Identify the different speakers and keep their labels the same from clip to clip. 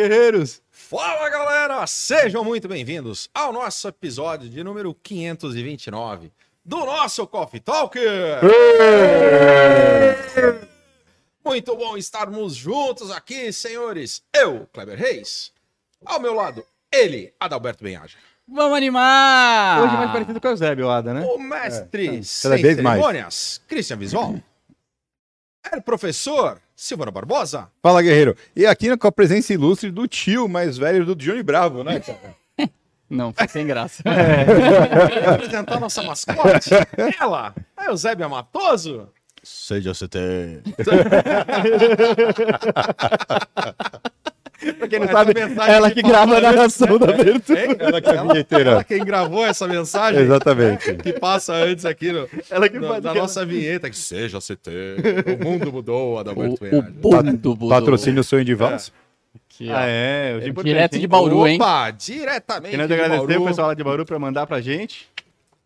Speaker 1: Fala, guerreiros!
Speaker 2: Fala, galera! Sejam muito bem-vindos ao nosso episódio de número 529 do nosso Coffee Talker! Muito bom estarmos juntos aqui, senhores. Eu, Kleber Reis. Ao meu lado, ele, Adalberto Benhaja.
Speaker 3: Vamos animar!
Speaker 1: Hoje é mais parecido com o Eusébio, Ada, né?
Speaker 2: O mestre
Speaker 1: É,
Speaker 2: sem cerimônias, Christian Visual. É o professor Silvano Barbosa.
Speaker 4: Fala, guerreiro. E aqui com a presença ilustre do tio mais velho do Johnny Bravo, né? cara?
Speaker 3: Não, foi sem graça.
Speaker 2: Quer apresentar nossa mascote? Ela, a Eusébia Matoso.
Speaker 4: Seja CT.
Speaker 1: Pra quem não
Speaker 2: Essa
Speaker 1: sabe,
Speaker 2: mensagem
Speaker 1: ela que grava a
Speaker 2: palavra,
Speaker 1: narração da abertura.
Speaker 2: Hein?
Speaker 4: Ela que é a
Speaker 2: Ela
Speaker 4: vinheteira.
Speaker 2: quem gravou essa mensagem
Speaker 4: Exatamente.
Speaker 2: que passa antes aqui no,
Speaker 1: Ela que
Speaker 2: no-
Speaker 1: faz
Speaker 2: da
Speaker 1: aquela-
Speaker 2: nossa vinheta. Que seja CT, o mundo mudou,
Speaker 3: O,
Speaker 2: Adalberto
Speaker 3: o
Speaker 2: Benhaja.
Speaker 3: mundo mudou.
Speaker 4: Patrocínio Sonho de Vals.
Speaker 3: Aqui, ó.
Speaker 1: Ah, é, é
Speaker 3: Direto de Bauru, hein?
Speaker 2: Opa, diretamente
Speaker 1: Querendo
Speaker 2: de
Speaker 1: agradecer o pessoal lá de Bauru pra mandar pra gente.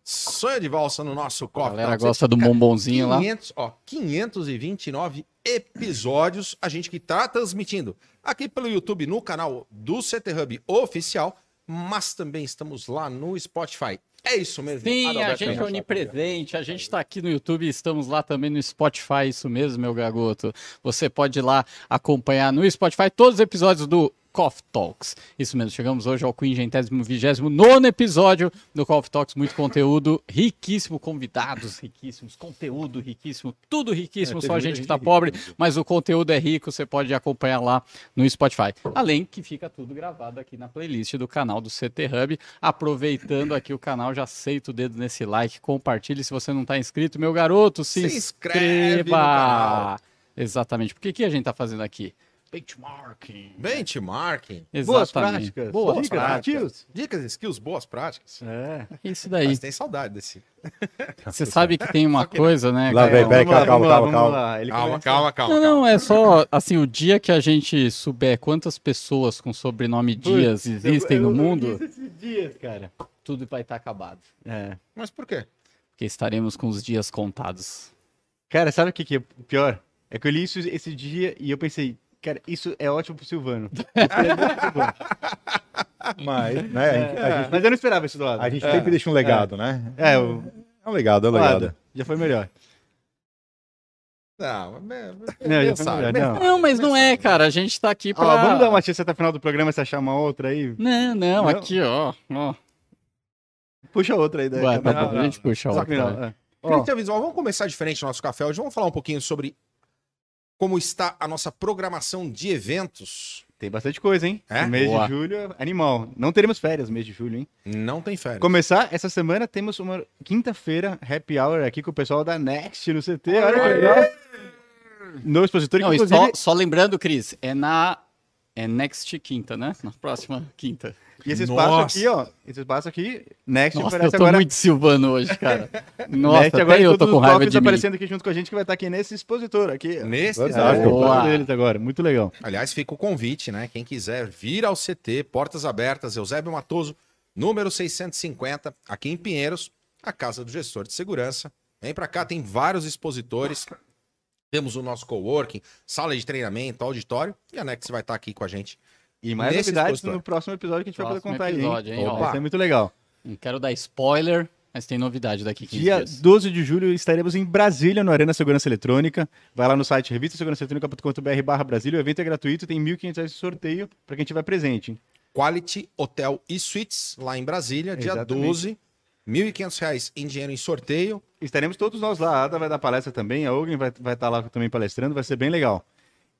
Speaker 2: Sonho de valsa no nosso
Speaker 3: A
Speaker 2: copo.
Speaker 3: galera gosta do bombonzinho lá.
Speaker 2: 500, ó, 529 episódios, a gente que tá transmitindo aqui pelo YouTube no canal do CT Hub oficial, mas também estamos lá no Spotify. É isso mesmo.
Speaker 3: Sim, a
Speaker 2: Adalberto
Speaker 3: gente é onipresente, a gente está aqui no YouTube, estamos lá também no Spotify, isso mesmo, meu garoto. Você pode ir lá acompanhar no Spotify todos os episódios do Coffee Talks. Isso mesmo, chegamos hoje ao 529 episódio do Coffee Talks, muito conteúdo riquíssimo, convidados riquíssimos, conteúdo riquíssimo, tudo riquíssimo,
Speaker 1: É,
Speaker 3: só a gente que tá pobre, mas o conteúdo é rico, você pode acompanhar lá no Spotify. Além que fica tudo gravado aqui na playlist do canal do CT Hub. Aproveitando aqui o canal, já aceita o dedo nesse like, compartilhe se você não está inscrito, meu garoto, se,
Speaker 2: Se canal.
Speaker 3: Exatamente. Por que, que a gente está fazendo aqui? Benchmarking.
Speaker 2: Benchmarking.
Speaker 1: Boas
Speaker 3: Exatamente.
Speaker 1: práticas.
Speaker 3: Boas
Speaker 1: Dicas,
Speaker 3: práticas.
Speaker 1: tios.
Speaker 2: Dicas, skills, boas práticas.
Speaker 1: É.
Speaker 3: Isso daí.
Speaker 2: Mas tem saudade desse.
Speaker 3: Você sabe que tem uma coisa, né?
Speaker 4: Lá vem, peraí, calma, calma, calma.
Speaker 2: Calma,
Speaker 1: começa-
Speaker 2: calma, calma.
Speaker 3: Não,
Speaker 2: calma.
Speaker 3: não, é só assim, o dia que a gente souber quantas pessoas com sobrenome Dias existem
Speaker 1: eu-
Speaker 3: no mundo,
Speaker 1: esses dias, cara.
Speaker 3: tudo vai estar acabado.
Speaker 1: É.
Speaker 2: Mas por quê?
Speaker 3: Porque estaremos com os dias contados.
Speaker 1: Cara, sabe o que, que é pior? É que eu li isso esse dia e eu pensei, cara, isso é ótimo pro Silvano.
Speaker 4: Mas, né, a gente, a gente-
Speaker 1: Mas eu não esperava isso do lado.
Speaker 4: a gente sempre deixa um legado, né?
Speaker 1: É, o
Speaker 4: É um legado, é um legado.
Speaker 1: Já foi melhor.
Speaker 2: Não, é,
Speaker 1: Não. Não.
Speaker 3: Não, mas não é, cara. A gente tá aqui pra.
Speaker 1: Ó, vamos dar uma chance até o final do programa se achar uma outra aí.
Speaker 3: Não, não,
Speaker 1: Não?
Speaker 3: aqui, ó. ó.
Speaker 1: Puxa outra aí. daí.
Speaker 3: Ué, tá
Speaker 1: Não,
Speaker 3: bom,
Speaker 1: não,
Speaker 3: a gente puxa
Speaker 1: Só
Speaker 3: outra. né?
Speaker 1: é.
Speaker 2: Visual, vamos começar diferente no nosso café hoje. Vamos falar um pouquinho sobre como está a nossa programação de eventos.
Speaker 1: tem bastante coisa, hein?
Speaker 2: É?
Speaker 1: No mês
Speaker 3: Boa.
Speaker 1: de julho, animal. Não teremos férias no mês de julho, hein?
Speaker 2: Não tem férias.
Speaker 1: Começar, essa semana temos uma quinta-feira happy hour aqui com o pessoal da Next no CT. Olha que legal. No expositor,
Speaker 3: Não, e
Speaker 1: inclusive...
Speaker 3: só, só lembrando, Cris, é na. É next quinta, né? Na próxima quinta.
Speaker 1: E esse espaço
Speaker 2: Nossa.
Speaker 1: aqui, ó. Esse espaço aqui, Next
Speaker 3: Nossa, eu
Speaker 1: oferece
Speaker 3: tô
Speaker 1: agora...
Speaker 3: muito Silvano hoje, cara. Nossa,
Speaker 1: Next agora
Speaker 3: eu tô com raiva de mim.
Speaker 1: aparecendo aqui junto com a gente, que vai estar aqui nesse expositor aqui.
Speaker 2: Nesse
Speaker 4: Verdade,
Speaker 2: exato.
Speaker 3: Boa.
Speaker 1: Todos eles agora, muito legal.
Speaker 2: Aliás, fica o convite, né? Quem quiser vir ao CT, portas abertas, Eusébio Matoso, número 650, aqui em Pinheiros, a casa do gestor de segurança. Vem pra cá, tem vários expositores. Temos o nosso coworking, sala de treinamento, auditório, e a Nex vai estar aqui com a gente.
Speaker 1: E mais novidades
Speaker 2: expositor.
Speaker 1: no próximo episódio que a gente vai
Speaker 3: Próximo
Speaker 1: poder contar
Speaker 3: episódio,
Speaker 1: aí,
Speaker 3: hein, ó.
Speaker 1: Vai ser muito legal.
Speaker 3: Não quero dar spoiler, mas tem novidade daqui 15
Speaker 1: Dia
Speaker 3: dias.
Speaker 1: 12 de julho estaremos em Brasília, no Arena Segurança Eletrônica. Vai lá no site revistasegurançaeletrônica.com.br barra Brasília. O evento é gratuito, tem 1.500 reais de sorteio para quem tiver presente.
Speaker 2: Quality Hotel e Suites, lá em Brasília, dia
Speaker 1: Exatamente.
Speaker 2: 12. 1.500 reais em dinheiro em sorteio.
Speaker 1: Estaremos todos nós lá. A Ada vai dar palestra também, a Ogren vai, vai estar lá também palestrando, vai ser bem legal.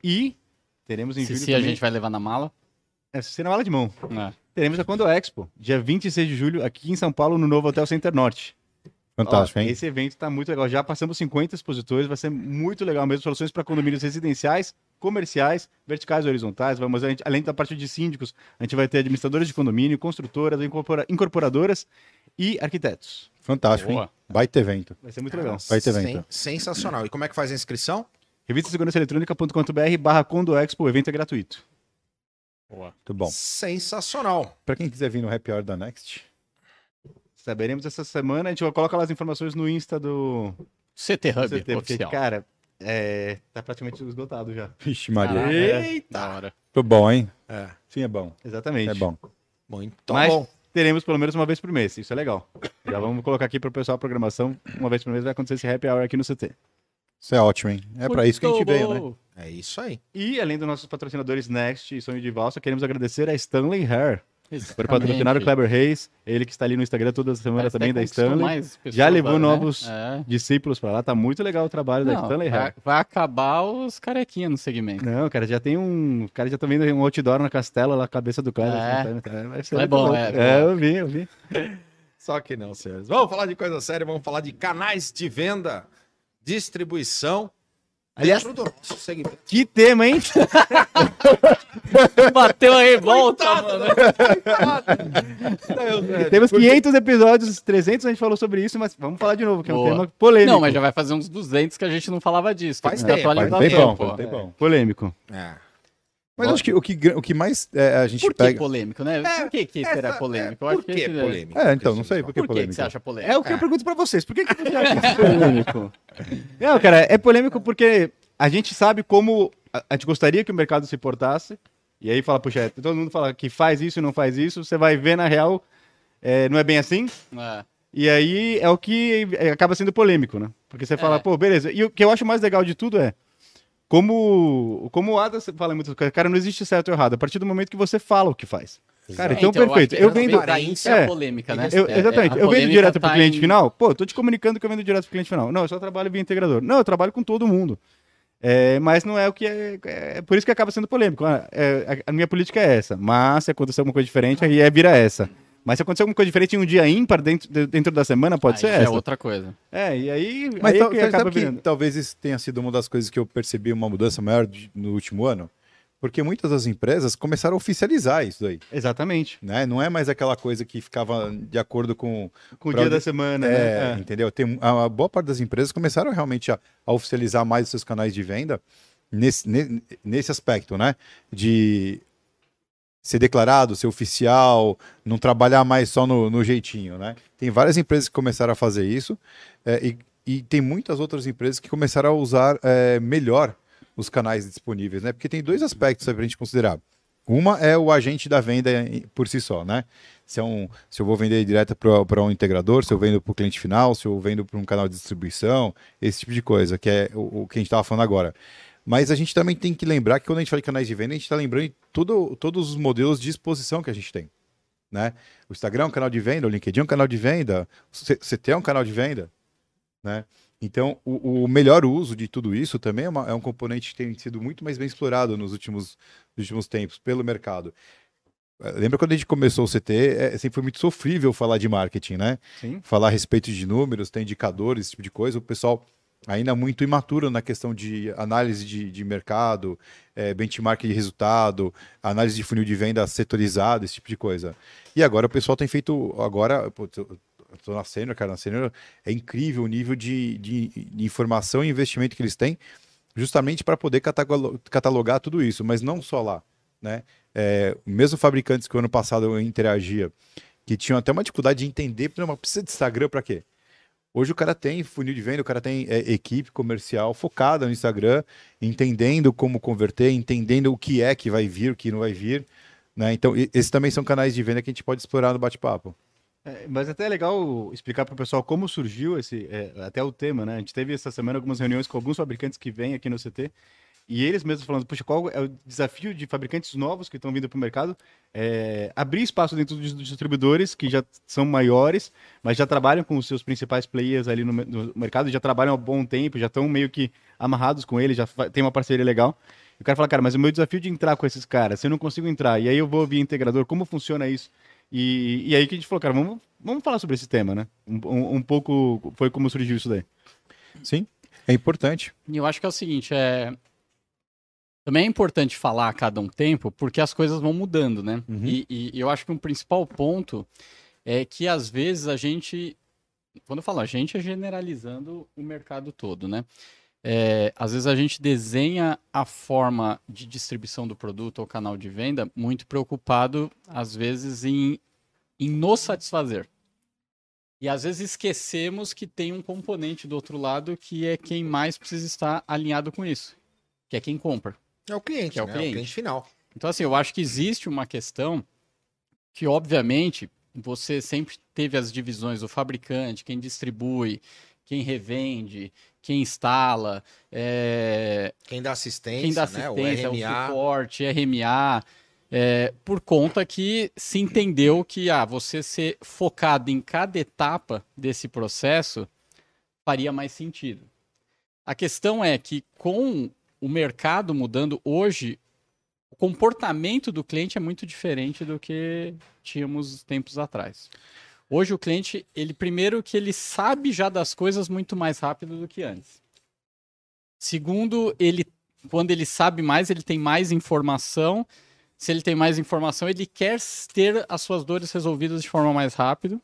Speaker 1: E teremos em
Speaker 3: Se,
Speaker 1: julho
Speaker 3: se a
Speaker 1: também...
Speaker 3: gente vai levar na mala.
Speaker 1: É, se na mala de mão.
Speaker 3: É.
Speaker 1: Teremos a Quando Expo, dia 26 de julho, aqui em São Paulo, no novo Hotel Center Norte.
Speaker 4: Fantástico,
Speaker 1: Ó,
Speaker 4: hein?
Speaker 1: Esse evento tá muito legal. Já passamos 50 expositores, vai ser muito legal mesmo. Soluções para condomínios residenciais, comerciais, verticais e horizontais. Vamos, a gente- além da parte de síndicos, a gente vai ter administradores de condomínio, construtoras, incorpora- incorporadoras e arquitetos.
Speaker 4: Fantástico,
Speaker 3: Boa.
Speaker 4: hein? Baita evento.
Speaker 1: Vai ser muito legal.
Speaker 4: Vai ter
Speaker 2: Sen-
Speaker 4: evento.
Speaker 2: sensacional. E como é que faz a inscrição?
Speaker 1: revistasegurançaeletrônica.com.br barra Condo Expo, o evento é gratuito.
Speaker 4: Muito bom.
Speaker 2: Sensacional.
Speaker 4: Pra quem quiser vir no Happy Hour da Next,
Speaker 1: Saberemos essa semana, a gente vai colocar lá as informações no Insta do
Speaker 3: CT Hub
Speaker 1: CT, porque,
Speaker 3: oficial.
Speaker 1: cara, é, tá praticamente esgotado já.
Speaker 4: vixe Maria.
Speaker 2: Eita!
Speaker 3: Da hora.
Speaker 4: Tô bom, hein?
Speaker 2: É.
Speaker 4: Sim, é bom.
Speaker 1: Exatamente.
Speaker 4: É bom.
Speaker 2: Muito
Speaker 1: Mas
Speaker 2: bom.
Speaker 1: Teremos pelo menos uma vez por mês. Isso é legal. Já vamos colocar aqui pro pessoal a programação. Uma vez por mês vai acontecer esse happy hour aqui no CT.
Speaker 4: Isso é ótimo, hein? É pra isso que a gente veio, né?
Speaker 2: É isso aí.
Speaker 1: E além dos nossos patrocinadores Next e Sonho de Valsa, queremos agradecer a Stanley Hair por
Speaker 3: Exatamente.
Speaker 1: patrocinar o Kleber Reis. Ele que está ali no Instagram toda semana
Speaker 3: Parece
Speaker 1: também da Stanley.
Speaker 3: pessoas
Speaker 1: Já levou
Speaker 3: né?
Speaker 1: novos
Speaker 3: É.
Speaker 1: discípulos pra lá. Tá muito legal o trabalho da
Speaker 3: Não,
Speaker 1: Stanley
Speaker 3: vai, vai acabar os carequinhas no segmento.
Speaker 1: Não, cara, já tem um. O cara já tá vendo um outdoor na castela lá, a cabeça do Kleber.
Speaker 3: É.
Speaker 1: assim, tá- vai ser
Speaker 3: É
Speaker 1: muito
Speaker 3: bom, é,
Speaker 1: É,
Speaker 3: bom.
Speaker 1: eu vi, eu vi.
Speaker 2: Só que não, senhores. Vamos falar de coisa séria, vamos falar de canais de venda, distribuição.
Speaker 1: Aliás-
Speaker 2: segmento.
Speaker 1: Que tema, hein?
Speaker 3: Bateu a revolta, mano.
Speaker 1: Temos 500 episódios, 300 a gente falou sobre isso, mas vamos falar de novo, que é um
Speaker 3: Boa.
Speaker 1: tema polêmico.
Speaker 3: Não, mas já vai fazer uns 200 que a gente não falava disso.
Speaker 2: Faz tempo,
Speaker 4: Bem
Speaker 3: tempo.
Speaker 1: Polêmico.
Speaker 2: É.
Speaker 4: Mas acho que o que, o que mais é, a gente
Speaker 3: Por que
Speaker 4: pega.
Speaker 3: polêmico, né?
Speaker 2: É,
Speaker 3: Por que, que será
Speaker 2: essa-
Speaker 3: polêmico? Eu
Speaker 2: Por
Speaker 3: acho que
Speaker 2: que
Speaker 3: esse-
Speaker 2: polêmico?
Speaker 4: É, então, não sei por que
Speaker 3: Por que, que
Speaker 4: polêmico.
Speaker 3: você acha polêmico?
Speaker 1: É o que eu pergunto pra vocês. Por que, que você acha isso polêmico? Não, cara, é polêmico porque a gente sabe como a, gente gostaria que o mercado se portasse. E aí fala, puxa, todo mundo fala que faz isso e não faz isso. Você vai ver, na real, é, não é bem assim.
Speaker 3: É.
Speaker 1: E aí é o que é, acaba sendo polêmico, né? Porque você fala,
Speaker 3: É.
Speaker 1: pô, beleza. E o que eu acho mais legal de tudo é como, como o Ada fala muito, cara, não existe certo ou errado. A partir do momento que você fala o que faz. Cara,
Speaker 3: É,
Speaker 1: então,
Speaker 3: eu
Speaker 1: perfeito.
Speaker 3: que
Speaker 1: Eu vendo.
Speaker 3: é
Speaker 1: é,
Speaker 3: a polêmica, né?
Speaker 1: Eu-
Speaker 3: É,
Speaker 1: exatamente.
Speaker 3: é, a
Speaker 1: eu vendo direto pro
Speaker 3: tá
Speaker 1: cliente
Speaker 3: em-
Speaker 1: final. Pô, eu tô te comunicando que eu vendo direto pro cliente final. Não, eu só trabalho via integrador. Não, eu trabalho com todo mundo. É, mas não é o que é, é. Por isso que acaba sendo polêmico. Ah, é, a, a minha política é essa. Mas se acontecer alguma coisa diferente, aí é vira essa. Mas se acontecer alguma coisa diferente em um dia ímpar dentro, de- dentro da semana, pode
Speaker 3: Aí
Speaker 1: ser
Speaker 3: já
Speaker 1: essa.
Speaker 3: É outra coisa.
Speaker 1: É, e aí.
Speaker 4: Mas
Speaker 1: aí
Speaker 4: tal-
Speaker 1: que
Speaker 4: sabe
Speaker 1: acaba
Speaker 4: que
Speaker 1: virando.
Speaker 4: talvez isso tenha sido uma das coisas que eu percebi uma mudança maior de- no último ano? Porque muitas das empresas começaram a oficializar isso daí,
Speaker 1: Exatamente.
Speaker 4: né? Não é mais aquela coisa que ficava de acordo com...
Speaker 1: Com o
Speaker 4: Pra
Speaker 1: dia
Speaker 4: onde-
Speaker 1: da semana,
Speaker 4: É,
Speaker 1: né? É.
Speaker 4: entendeu? Tem, a, a boa parte das empresas começaram realmente a, a oficializar mais os seus canais de venda nesse, ne- nesse aspecto, né? De ser declarado, ser oficial, não trabalhar mais só no, no jeitinho, né? Tem várias empresas que começaram a fazer isso é, e, e tem muitas outras empresas que começaram a usar é, melhor os canais disponíveis, né? Porque tem dois aspectos para a gente considerar. Uma é o agente da venda por si só, né? Se, é um, se eu vou vender direto para um integrador, se eu vendo para o cliente final, se eu vendo para um canal de distribuição, esse tipo de coisa, que é o, o que a gente estava falando agora. Mas a gente também tem que lembrar que quando a gente fala de canais de venda, a gente está lembrando de tudo, todos os modelos de exposição que a gente tem. Né? O Instagram é um canal de venda, o LinkedIn é um canal de venda, o CT é um canal de venda. Né? Então, o, o melhor uso de tudo isso também é, uma- é um componente que tem sido muito mais bem explorado nos últimos, nos últimos tempos pelo mercado. Eh, Lembra quando a gente começou o CT, é, sempre foi muito sofrível falar de marketing, né?
Speaker 1: Sim.
Speaker 4: Falar a respeito de números, tem indicadores, esse tipo de coisa. O pessoal ainda muito imaturo na questão de análise de, de mercado, eh, benchmark de resultado, análise de funil de venda setorizado, esse tipo de coisa. E agora o pessoal tem feito. Agora, tô na cara, na é incrível o nível de, de, de informação e investimento que eles têm, justamente para poder catalo- catalogar tudo isso, mas não só lá. Né? É, mesmo fabricantes que o ano passado eu interagia, que tinham até uma dificuldade de entender, "Pô, mas precisa de Instagram para quê? Hoje o cara tem funil de venda, o cara tem é, equipe comercial focada no Instagram, entendendo como converter, entendendo o que é que vai vir, o que não vai vir. Né? Então, e- esses também são canais de venda que a gente pode explorar no bate-papo.
Speaker 1: É, mas até é legal explicar para o pessoal como surgiu esse, é, até o tema, né? A gente teve essa semana algumas reuniões com alguns fabricantes que vêm aqui no CT e eles mesmos falando, puxa, qual é o desafio de fabricantes novos que estão vindo para o mercado? É, abrir espaço dentro dos distribuidores que já são maiores, mas já trabalham com os seus principais players ali no, no mercado, já trabalham há bom tempo, já estão meio que amarrados com eles, já tem uma parceria legal. E o cara fala, cara, mas o meu desafio de entrar com esses caras, se eu não consigo entrar, e aí eu vou via integrador, como funciona isso? E, e aí que a gente falou, cara, vamos, vamos falar sobre esse tema, né? Um, um, um pouco foi como surgiu isso daí.
Speaker 4: Sim, é importante.
Speaker 3: E eu acho que é o seguinte, é... Também é importante falar a cada um tempo, porque as coisas vão mudando, né?
Speaker 4: Uhum.
Speaker 3: E, e eu acho que um principal ponto é que às vezes a gente, quando eu falo a gente, é generalizando o mercado todo, né? É, às vezes a gente desenha a forma de distribuição do produto ou canal de venda muito preocupado, às vezes, em, em nos satisfazer. E às vezes esquecemos que tem um componente do outro lado que é quem mais precisa estar alinhado com isso, que é quem compra.
Speaker 2: É o cliente,
Speaker 3: é o
Speaker 2: né?
Speaker 3: cliente.
Speaker 2: o cliente final.
Speaker 3: Então, assim, eu acho que existe uma questão que, obviamente, você sempre teve as divisões do fabricante, quem distribui, quem revende, quem instala, é,
Speaker 2: Quem dá assistência,
Speaker 3: quem dá
Speaker 2: né?
Speaker 3: assistência,
Speaker 2: o
Speaker 3: o,
Speaker 2: RMA.
Speaker 3: suporte, RMA, é, por conta que se entendeu que ah, você ser focado em cada etapa desse processo faria mais sentido. A questão é que com o mercado mudando hoje, o comportamento do cliente é muito diferente do que tínhamos tempos atrás. Hoje o cliente, ele primeiro que ele sabe já das coisas muito mais rápido do que antes. Segundo, ele quando ele sabe mais, ele tem mais informação. Se ele tem mais informação, ele quer ter as suas dores resolvidas de forma mais rápida.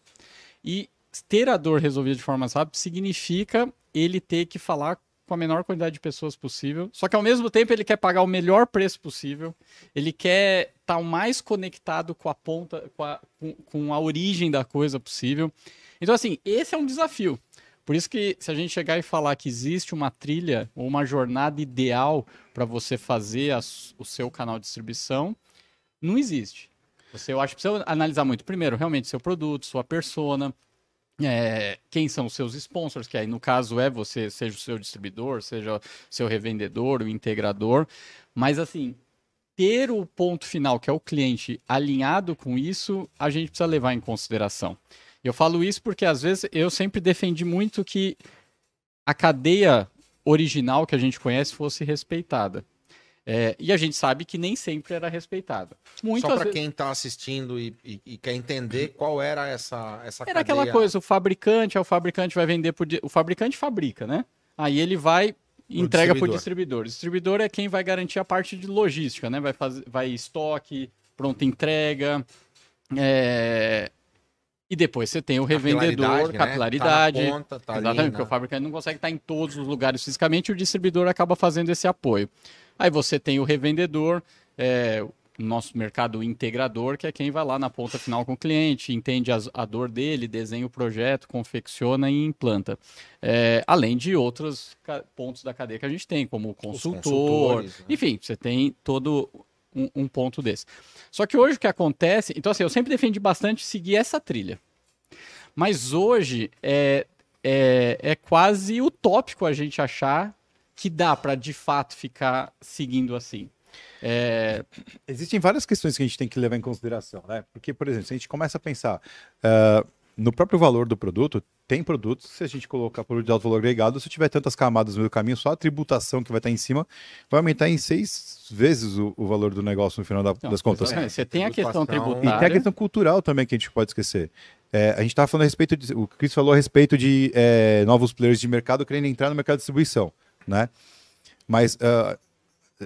Speaker 3: E ter a dor resolvida de forma mais rápida significa ele ter que falar com a menor quantidade de pessoas possível. Só que ao mesmo tempo ele quer pagar o melhor preço possível. Ele quer estar o mais conectado com a ponta, com a, com, com a origem da coisa possível. Então, assim, esse é um desafio. Por isso que se a gente chegar e falar que existe uma trilha ou uma jornada ideal para você fazer as- o seu canal de distribuição, não existe. Você, eu acho que precisa analisar muito. Primeiro, realmente, seu produto, sua persona, é, quem são os seus sponsors, que aí no caso é você, seja o seu distribuidor, seja o seu revendedor, o integrador. Mas assim, ter o ponto final, que é o cliente, alinhado com isso, a gente precisa levar em consideração. Eu falo isso porque às vezes eu sempre defendi muito que a cadeia original que a gente conhece fosse respeitada. É, e a gente sabe que nem sempre era respeitada. Muitas
Speaker 2: Só para
Speaker 3: vezes-
Speaker 2: quem está assistindo e, e- e quer entender qual era essa essa
Speaker 3: Era aquela
Speaker 2: cadeia.
Speaker 3: coisa, o fabricante, o fabricante vai vender por. O fabricante fabrica, né? Aí ele vai e entrega para o
Speaker 2: distribuidor.
Speaker 3: distribuidor. O distribuidor é quem vai garantir a parte de logística, né? Vai fazer, vai estoque, pronta entrega. é, E depois você tem o revendedor,
Speaker 2: né?
Speaker 3: capilaridade.
Speaker 2: Tá na ponta, tá ali
Speaker 3: Exatamente,
Speaker 2: na-
Speaker 3: porque o fabricante não consegue estar em todos os lugares fisicamente e o distribuidor acaba fazendo esse apoio. Aí você tem o revendedor, é, o nosso mercado integrador, que é quem vai lá na ponta final com o cliente, entende as- a, dor dele, desenha o projeto, confecciona e implanta. É, além de outros pontos da cadeia que a gente tem, como o consultor.
Speaker 2: né?
Speaker 3: Enfim, você tem todo um, um ponto desse. Só que hoje o que acontece. Então, assim, eu sempre defendi bastante seguir essa trilha. Mas hoje é, é, é quase utópico a gente achar que dá para de fato ficar seguindo assim. É,
Speaker 4: Existem várias questões que a gente tem que levar em consideração, né? Porque, por exemplo, se a gente começa a pensar ah, no próprio valor do produto, tem produtos que se a gente colocar produto de alto valor agregado, se tiver tantas camadas no meio do caminho, só a tributação que vai estar em cima vai aumentar em seis vezes o, o valor do negócio no final da-
Speaker 3: não,
Speaker 4: das contas.
Speaker 3: exatamente. Você tem a questão
Speaker 2: Tributação.
Speaker 4: E tem a
Speaker 3: tributária.
Speaker 4: questão cultural também que a gente pode esquecer. É, a gente estava falando a respeito de. O Chris falou a respeito de é, novos players de mercado querendo entrar no mercado de distribuição, né? Mas ah,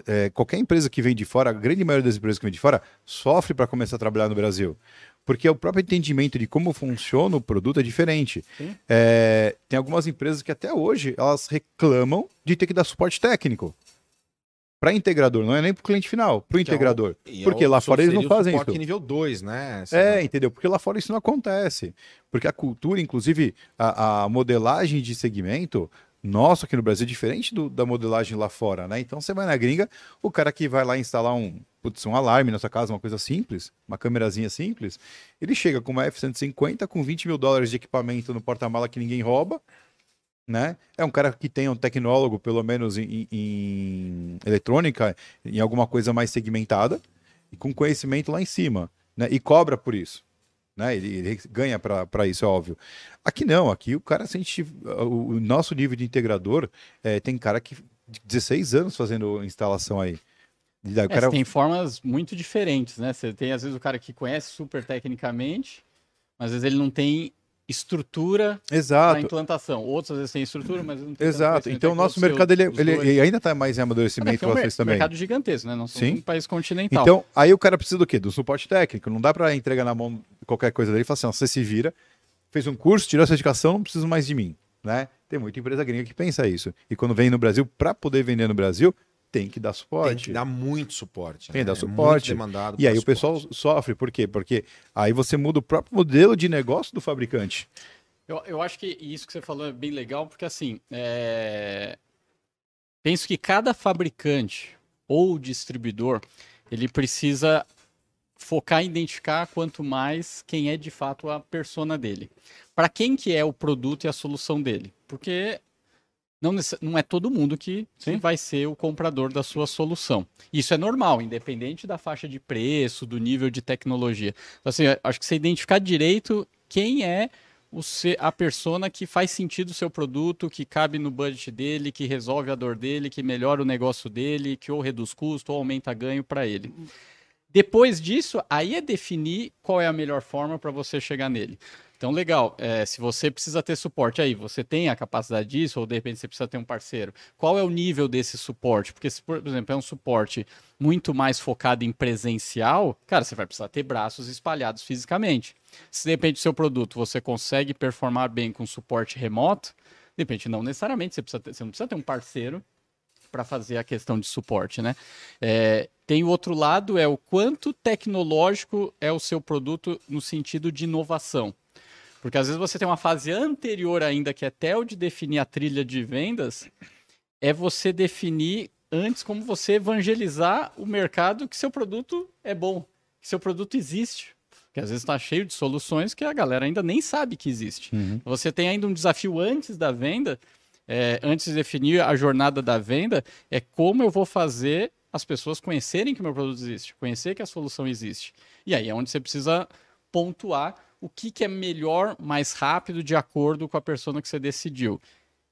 Speaker 4: é, qualquer empresa que vem de fora, a grande maioria das empresas que vem de fora, sofre para começar a trabalhar no Brasil. Porque o próprio entendimento de como funciona o produto é diferente. É, tem algumas empresas que até hoje elas reclamam de ter que dar suporte técnico. Para integrador, não é nem para o cliente final, para o
Speaker 2: é o-
Speaker 4: integrador.
Speaker 2: E
Speaker 4: Porque
Speaker 2: é o-
Speaker 4: lá fora eles não fazem isso.
Speaker 2: nível 2, né?
Speaker 4: É, entendeu? Porque lá fora isso não acontece. Porque a cultura, inclusive, a, a modelagem de segmento, nosso aqui no Brasil, diferente do- da modelagem lá fora, né? Então você vai na gringa, o cara que vai lá instalar um, putz, um alarme na sua casa, uma coisa simples, uma câmerazinha simples, ele chega com uma F-150 com 20 mil dólares de equipamento no porta-mala que ninguém rouba, né? É um cara que tem um tecnólogo, pelo menos em, em eletrônica, em alguma coisa mais segmentada, e com conhecimento lá em cima, né? E cobra por isso. Né? Ele, ele ganha para isso, é óbvio. Aqui não, aqui o cara sente. O, o nosso nível de integrador é, tem cara que de 16 anos fazendo instalação aí. Daí
Speaker 3: É,
Speaker 4: cara,
Speaker 3: tem formas muito diferentes, né? Você tem, às vezes, o cara que conhece super tecnicamente, mas às vezes ele não tem estrutura
Speaker 4: Exato.
Speaker 3: implantação. Outros, às vezes, têm estrutura, mas não tem
Speaker 4: Exato. Então o nosso
Speaker 3: Os seus-
Speaker 4: mercado ele,
Speaker 3: os
Speaker 4: ele-
Speaker 3: dois.
Speaker 4: ele ainda está mais em amadurecimento
Speaker 3: que é um mer-
Speaker 4: também.
Speaker 3: mercado gigantesco, né? Nós somos
Speaker 4: Sim.
Speaker 3: um país continental.
Speaker 4: Então, aí o cara precisa do quê? Do suporte técnico. Não dá para entregar na mão qualquer coisa dele e falar assim: você se vira, fez um curso, tirou a certificação, não precisa mais de mim. Né? Tem muita empresa gringa que pensa isso. E quando vem no Brasil, para poder vender no Brasil, tem que dar suporte.
Speaker 2: Tem que dar muito suporte.
Speaker 4: Tem que
Speaker 2: né?
Speaker 4: dar
Speaker 2: É muito
Speaker 4: suporte.
Speaker 2: demandado
Speaker 4: E aí
Speaker 2: para
Speaker 4: o pessoal
Speaker 2: suporte.
Speaker 4: sofre, por quê? Porque aí você muda o próprio modelo de negócio do fabricante.
Speaker 3: Eu, eu acho que isso que você falou é bem legal, porque assim, é, penso que cada fabricante ou distribuidor, ele precisa focar em identificar quanto mais quem é de fato a persona dele. Para quem que é o produto e a solução dele? Porque não, não é todo mundo que, que vai ser o comprador da sua solução. Isso é normal, independente da faixa de preço, do nível de tecnologia. Então, assim, acho que você identificar direito quem é o a persona que faz sentido o seu produto, que cabe no budget dele, que resolve a dor dele, que melhora o negócio dele, que ou reduz custo ou aumenta ganho para ele. Depois disso, aí é definir qual é a melhor forma para você chegar nele. Então, legal, é, se você precisa ter suporte aí, você tem a capacidade disso, ou de repente você precisa ter um parceiro. Qual é o nível desse suporte? Porque, se, por exemplo, é um suporte muito mais focado em presencial, cara, você vai precisar ter braços espalhados fisicamente. Se de repente o seu produto você consegue performar bem com suporte remoto, de repente não necessariamente você, precisa ter, você não precisa ter um parceiro para fazer a questão de suporte, né? É, tem o outro lado, é o quanto tecnológico é o seu produto no sentido de inovação. Porque às vezes você tem uma fase anterior ainda, que é até o de definir a trilha de vendas, é você definir antes como você evangelizar o mercado que seu produto é bom, que seu produto existe. Porque às vezes está cheio de soluções que a galera ainda nem sabe que existe. Você tem ainda um desafio antes da venda, é, antes de definir a jornada da venda, é como eu vou fazer as pessoas conhecerem que o meu produto existe, conhecer que a solução existe. E aí é onde você precisa pontuar o que, que é melhor, mais rápido, de acordo com a persona que você decidiu.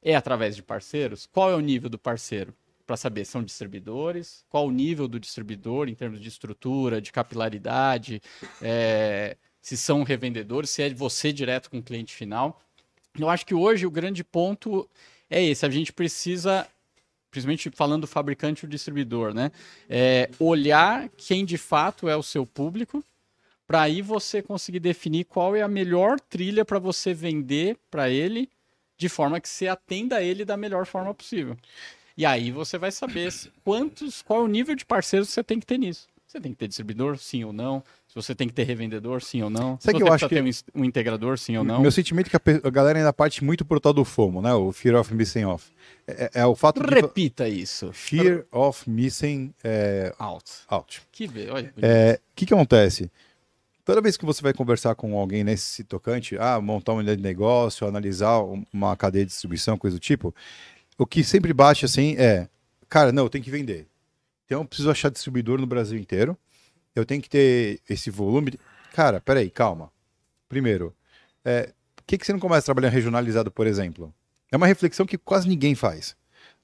Speaker 3: É através de parceiros? Qual é o nível do parceiro? Para saber, são distribuidores? Qual o nível do distribuidor em termos de estrutura, de capilaridade? é, se são revendedores, se é você direto com o cliente final. Eu acho que hoje o grande ponto é esse. A gente precisa, principalmente falando do fabricante e o distribuidor, né? É olhar quem de fato é o seu público, para aí você conseguir definir qual é a melhor trilha para você vender para ele, de forma que você atenda ele da melhor forma possível. E aí você vai saber quantos, qual é o nível de parceiros que você tem que ter nisso. Você tem que ter distribuidor, sim ou não. Se você tem que ter revendedor, sim ou não. Se
Speaker 4: Sabe que
Speaker 3: você
Speaker 4: eu acho
Speaker 3: precisa ter
Speaker 4: que-
Speaker 3: um um integrador, sim ou não.
Speaker 4: Meu sentimento é que a, galera ainda parte muito pro tal do FOMO, né? O Fear of Missing Off. É, é o fato de...
Speaker 3: Repita isso.
Speaker 4: Fear of Missing é,
Speaker 3: Out.
Speaker 4: Out.
Speaker 3: Que be... Olha,
Speaker 4: É, O que, que acontece? Toda vez que você vai conversar com alguém nesse tocante, ah, montar uma unidade de negócio, analisar um- uma cadeia de distribuição, coisa do tipo, o que sempre bate assim é, cara, não, eu tenho que vender. Então eu preciso achar distribuidor no Brasil inteiro, eu tenho que ter esse volume. Cara, peraí, calma. Primeiro, é, por que, que você não começa a trabalhar regionalizado, por exemplo? É uma reflexão que quase ninguém faz.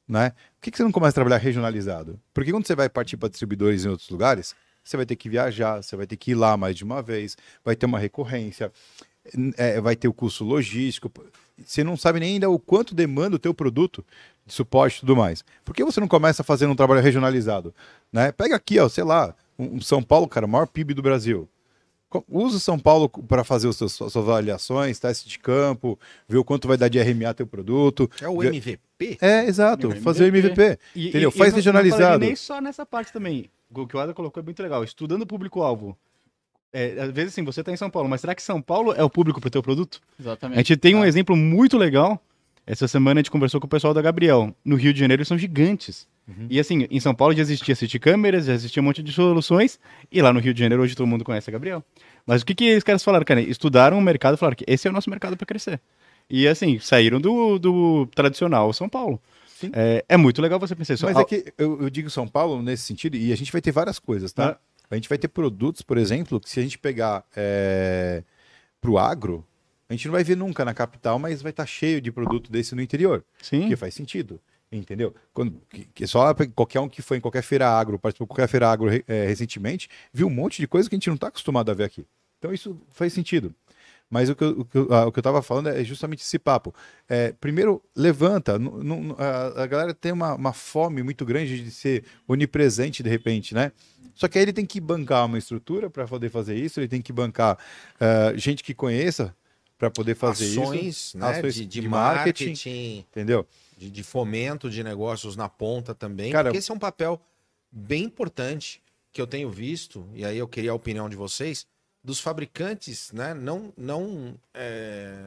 Speaker 4: Né? Por que, que você não começa a trabalhar regionalizado? Porque quando você vai partir para distribuidores em outros lugares, você vai ter que viajar, você vai ter que ir lá mais de uma vez, vai ter uma recorrência, é, vai ter o custo logístico. Você não sabe nem ainda o quanto demanda o teu produto de suporte e tudo mais. Por que você não começa fazendo um trabalho regionalizado? Né? Pega aqui, ó, sei lá, um, um São Paulo, cara, o maior PIB do Brasil. Usa o São Paulo para fazer os seus, suas avaliações, teste de campo, ver o quanto vai dar de RMA teu produto.
Speaker 2: É o MVP?
Speaker 4: É, exato,
Speaker 3: MVP.
Speaker 4: fazer o MVP.
Speaker 1: E-
Speaker 4: Entendeu?
Speaker 1: e-
Speaker 4: Faz
Speaker 1: e não-
Speaker 4: regionalizado.
Speaker 1: Não falaria nem só nessa parte também. O que o Ada colocou é muito legal. Estudando o público-alvo. É, às vezes, assim, você está em São Paulo, mas será que São Paulo é o público para o teu produto? A
Speaker 3: Exatamente.
Speaker 1: gente tem um
Speaker 3: Ah,
Speaker 1: exemplo muito legal. Essa semana a gente conversou com o pessoal da Gabriel. No Rio de Janeiro eles são gigantes. E assim, em São Paulo já existia City Câmeras, já existia um monte de soluções. E lá no Rio de Janeiro hoje todo mundo conhece a Gabriel. Mas o que, que os caras falaram, cara? Estudaram o mercado e falaram que esse é o nosso mercado para crescer. E assim, saíram do, do tradicional São Paulo.
Speaker 4: Sim.
Speaker 1: É, é muito legal você pensar isso.
Speaker 4: Mas é que eu, eu digo São Paulo nesse sentido, e a gente vai ter várias coisas, tá? A gente vai ter produtos, por exemplo, que se a gente pegar é, pro agro, a gente não vai ver nunca na capital, mas vai estar cheio de produto desse no interior,
Speaker 1: Sim.
Speaker 4: que faz sentido. Entendeu? Quando, que, que só qualquer um que foi em qualquer feira agro, participou de qualquer feira agro é, recentemente, viu um monte de coisa que a gente não está acostumado a ver aqui. Então isso faz sentido. Mas o que, eu- o que, eu- ah, o que eu estava falando é justamente esse papo. É, primeiro, levanta. A, a galera tem uma, uma fome muito grande de ser onipresente de repente, né? Só que aí ele tem que bancar uma estrutura para poder fazer isso, ele tem que bancar ah, gente que conheça para poder fazer
Speaker 2: ações,
Speaker 4: isso.
Speaker 2: né,
Speaker 4: ações
Speaker 2: de, de
Speaker 4: de
Speaker 2: marketing,
Speaker 4: marketing. Entendeu?
Speaker 2: de, de fomento de negócios na ponta também.
Speaker 4: Cara,
Speaker 2: porque esse é um papel bem importante que eu tenho visto, e aí eu queria a opinião de vocês, dos fabricantes, né? Não, não é,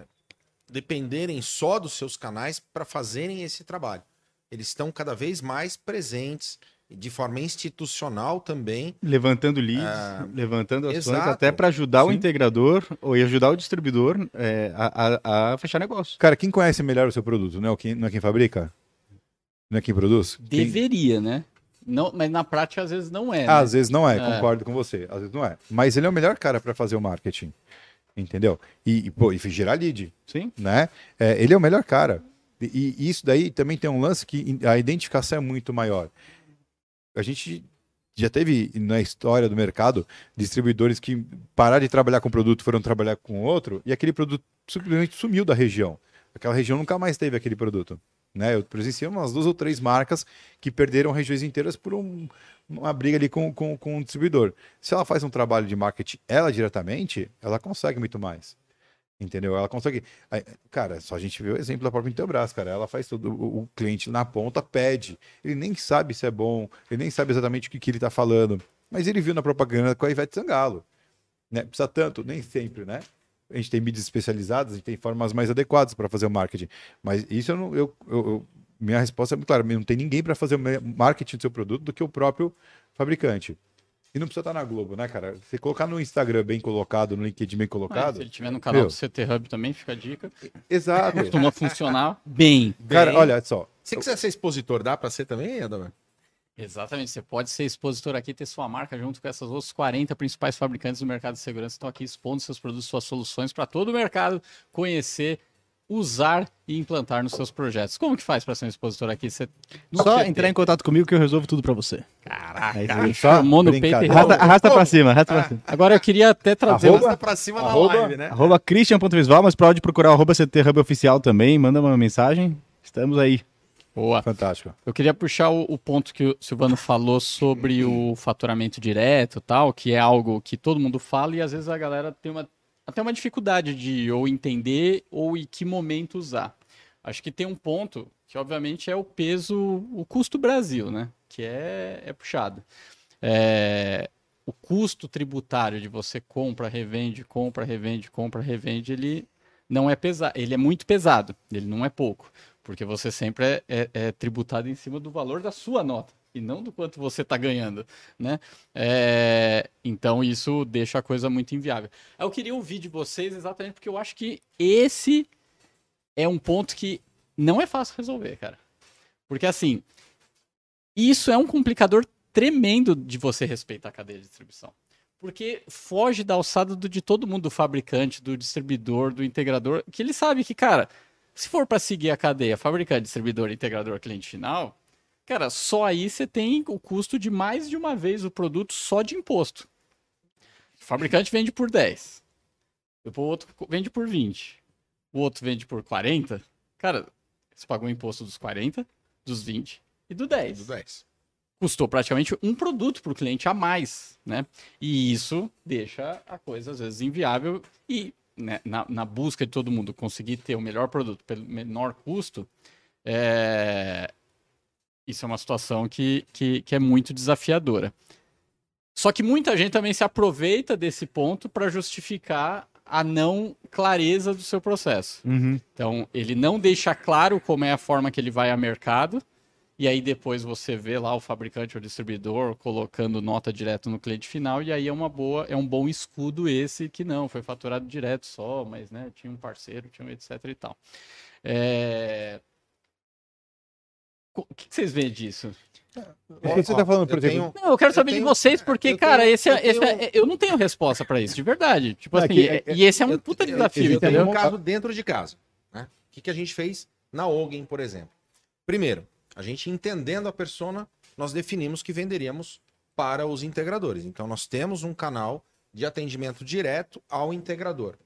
Speaker 2: dependerem só dos seus canais para fazerem esse trabalho. Eles estão cada vez mais presentes de forma institucional também.
Speaker 1: Levantando leads,
Speaker 2: Ah,
Speaker 1: levantando ações,
Speaker 2: exato.
Speaker 1: até para ajudar o
Speaker 4: Sim.
Speaker 1: integrador ou ajudar o distribuidor é, a, a- a fechar negócio.
Speaker 4: Cara, quem conhece melhor o seu produto, não é, o quem, não é quem fabrica? Não é quem produz? Quem-
Speaker 3: Deveria, né? Não, mas na prática às vezes não é. Né?
Speaker 4: Às vezes não é,
Speaker 3: É.
Speaker 4: concordo com você. Às vezes não é. Mas ele é o melhor cara para fazer o marketing. Entendeu? E, e, pô, e gerar lead,
Speaker 1: Sim.
Speaker 4: né? É, ele é o melhor cara. E, e isso daí também tem um lance que a identificação é muito maior. A gente já teve na história do mercado distribuidores que pararam de trabalhar com um produto, foram trabalhar com outro, e aquele produto simplesmente sumiu da região. Aquela região nunca mais teve aquele produto. Né? Eu presenciei umas duas ou três marcas que perderam regiões inteiras por um- uma briga ali com, com, com o distribuidor. Se ela faz um trabalho de marketing ela diretamente, ela consegue muito mais. Entendeu? Ela consegue. Cara, só a gente vê o exemplo da própria Intelbras, cara. Ela faz tudo. O, cliente na ponta pede. Ele nem sabe se é bom, ele nem sabe exatamente o que, que ele está falando. Mas ele viu na propaganda com a Ivete Sangalo. Né? Precisa tanto, nem sempre, né? A gente tem mídias especializadas, a gente tem formas mais adequadas para fazer o marketing. Mas isso eu não. Eu, eu- minha resposta é muito clara. Não tem ninguém para fazer o marketing do seu produto do que o próprio fabricante. E não precisa estar na Globo, né, cara? Você colocar no Instagram bem colocado, no LinkedIn bem
Speaker 3: Ah,
Speaker 4: colocado.
Speaker 3: se ele tiver no canal
Speaker 4: Meu.
Speaker 3: do CT Hub também, fica a dica.
Speaker 4: Exato.
Speaker 3: Costuma funcionar bem.
Speaker 4: Cara,
Speaker 2: Bem.
Speaker 4: olha só.
Speaker 2: Se quiser ser expositor, dá para ser também, Adamar?
Speaker 3: Exatamente, você pode ser expositor aqui, ter sua marca junto com essas outras 40 principais fabricantes do mercado de segurança que estão aqui expondo seus produtos, suas soluções para todo o mercado conhecer, usar e implantar nos seus projetos. Como que faz para ser um expositor aqui? Você
Speaker 1: Só entrar em contato comigo que eu resolvo tudo para você.
Speaker 3: Caraca,
Speaker 1: É isso
Speaker 3: cara,
Speaker 1: aí.
Speaker 3: chamou no peito e.
Speaker 1: Arrasta, arrasta pra cima, arrasta pra cima.
Speaker 3: Agora eu queria até trazer
Speaker 4: Arroba-
Speaker 2: pra cima
Speaker 4: Arroba-
Speaker 2: na live, né?
Speaker 1: Arroba christian.visval, mas pode procurar o arroba CT Hub Oficial também, manda uma mensagem. Estamos aí.
Speaker 3: Boa.
Speaker 4: Fantástico.
Speaker 3: Eu queria puxar o, o ponto que o Silvano falou sobre o faturamento direto tal, que é algo que todo mundo fala e às vezes a galera tem uma, até uma dificuldade de ou entender ou em que momento usar. Acho que tem um ponto que, obviamente, é o peso, o custo Brasil, né? Que é, é puxado. É, o custo tributário de você compra, revende, compra, revende, compra, revende, ele não é pesado, ele é muito pesado, ele não é pouco, porque você sempre é, é- é tributado em cima do valor da sua nota e não do quanto você está ganhando, né? É, então isso deixa a coisa muito inviável. Eu queria ouvir de vocês exatamente porque eu acho que esse é um ponto que não é fácil resolver, cara. Porque assim, isso é um complicador tremendo de você respeitar a cadeia de distribuição. Porque foge da alçada do- de todo mundo, do fabricante, do distribuidor, do integrador, que ele sabe que, cara, se for para seguir a cadeia fabricante, distribuidor, integrador, cliente final, cara, só aí você tem o custo de mais de uma vez o produto só de imposto. O fabricante vende por 10. Depois o outro vende por 20. O outro vende por 40. Cara, você pagou o imposto dos 40, dos 20 e do 10
Speaker 2: Do 10.
Speaker 3: custou praticamente um produto para o cliente a mais, né? E isso deixa a coisa às vezes inviável e né, na, na busca de todo mundo conseguir ter o melhor produto pelo menor custo, é, isso é uma situação que, que, que é muito desafiadora. Só que muita gente também se aproveita desse ponto para justificar a não clareza do seu processo. Então, ele não deixa claro como é a forma que ele vai a mercado, e aí depois você vê lá o fabricante ou distribuidor colocando nota direto no cliente final, e aí é uma boa, é um bom escudo esse que não, foi faturado direto só, mas né, tinha um parceiro, tinha um etc e tal. É, O que vocês veem disso?
Speaker 4: O que você está falando, por
Speaker 2: eu
Speaker 4: exemplo?
Speaker 3: Não, eu quero
Speaker 2: Eu
Speaker 3: saber
Speaker 2: tenho-
Speaker 3: de vocês, porque,
Speaker 2: eu
Speaker 3: cara,
Speaker 2: tenho-
Speaker 3: esse, é,
Speaker 2: eu
Speaker 3: esse é-
Speaker 2: tenho-
Speaker 3: eu não tenho resposta para isso, de verdade. Tipo
Speaker 4: Não, é
Speaker 3: assim,
Speaker 4: que-
Speaker 3: é-
Speaker 4: é-
Speaker 3: e esse é um
Speaker 2: eu-
Speaker 3: puta
Speaker 2: eu-
Speaker 3: desafio,
Speaker 2: eu tenho
Speaker 3: entendeu?
Speaker 2: um caso dentro de casa. Né? O que, que a gente fez na Ogen, por exemplo? Primeiro, a gente entendendo a persona, nós definimos que venderíamos para os integradores. Então, nós temos um canal de atendimento direto ao integrador.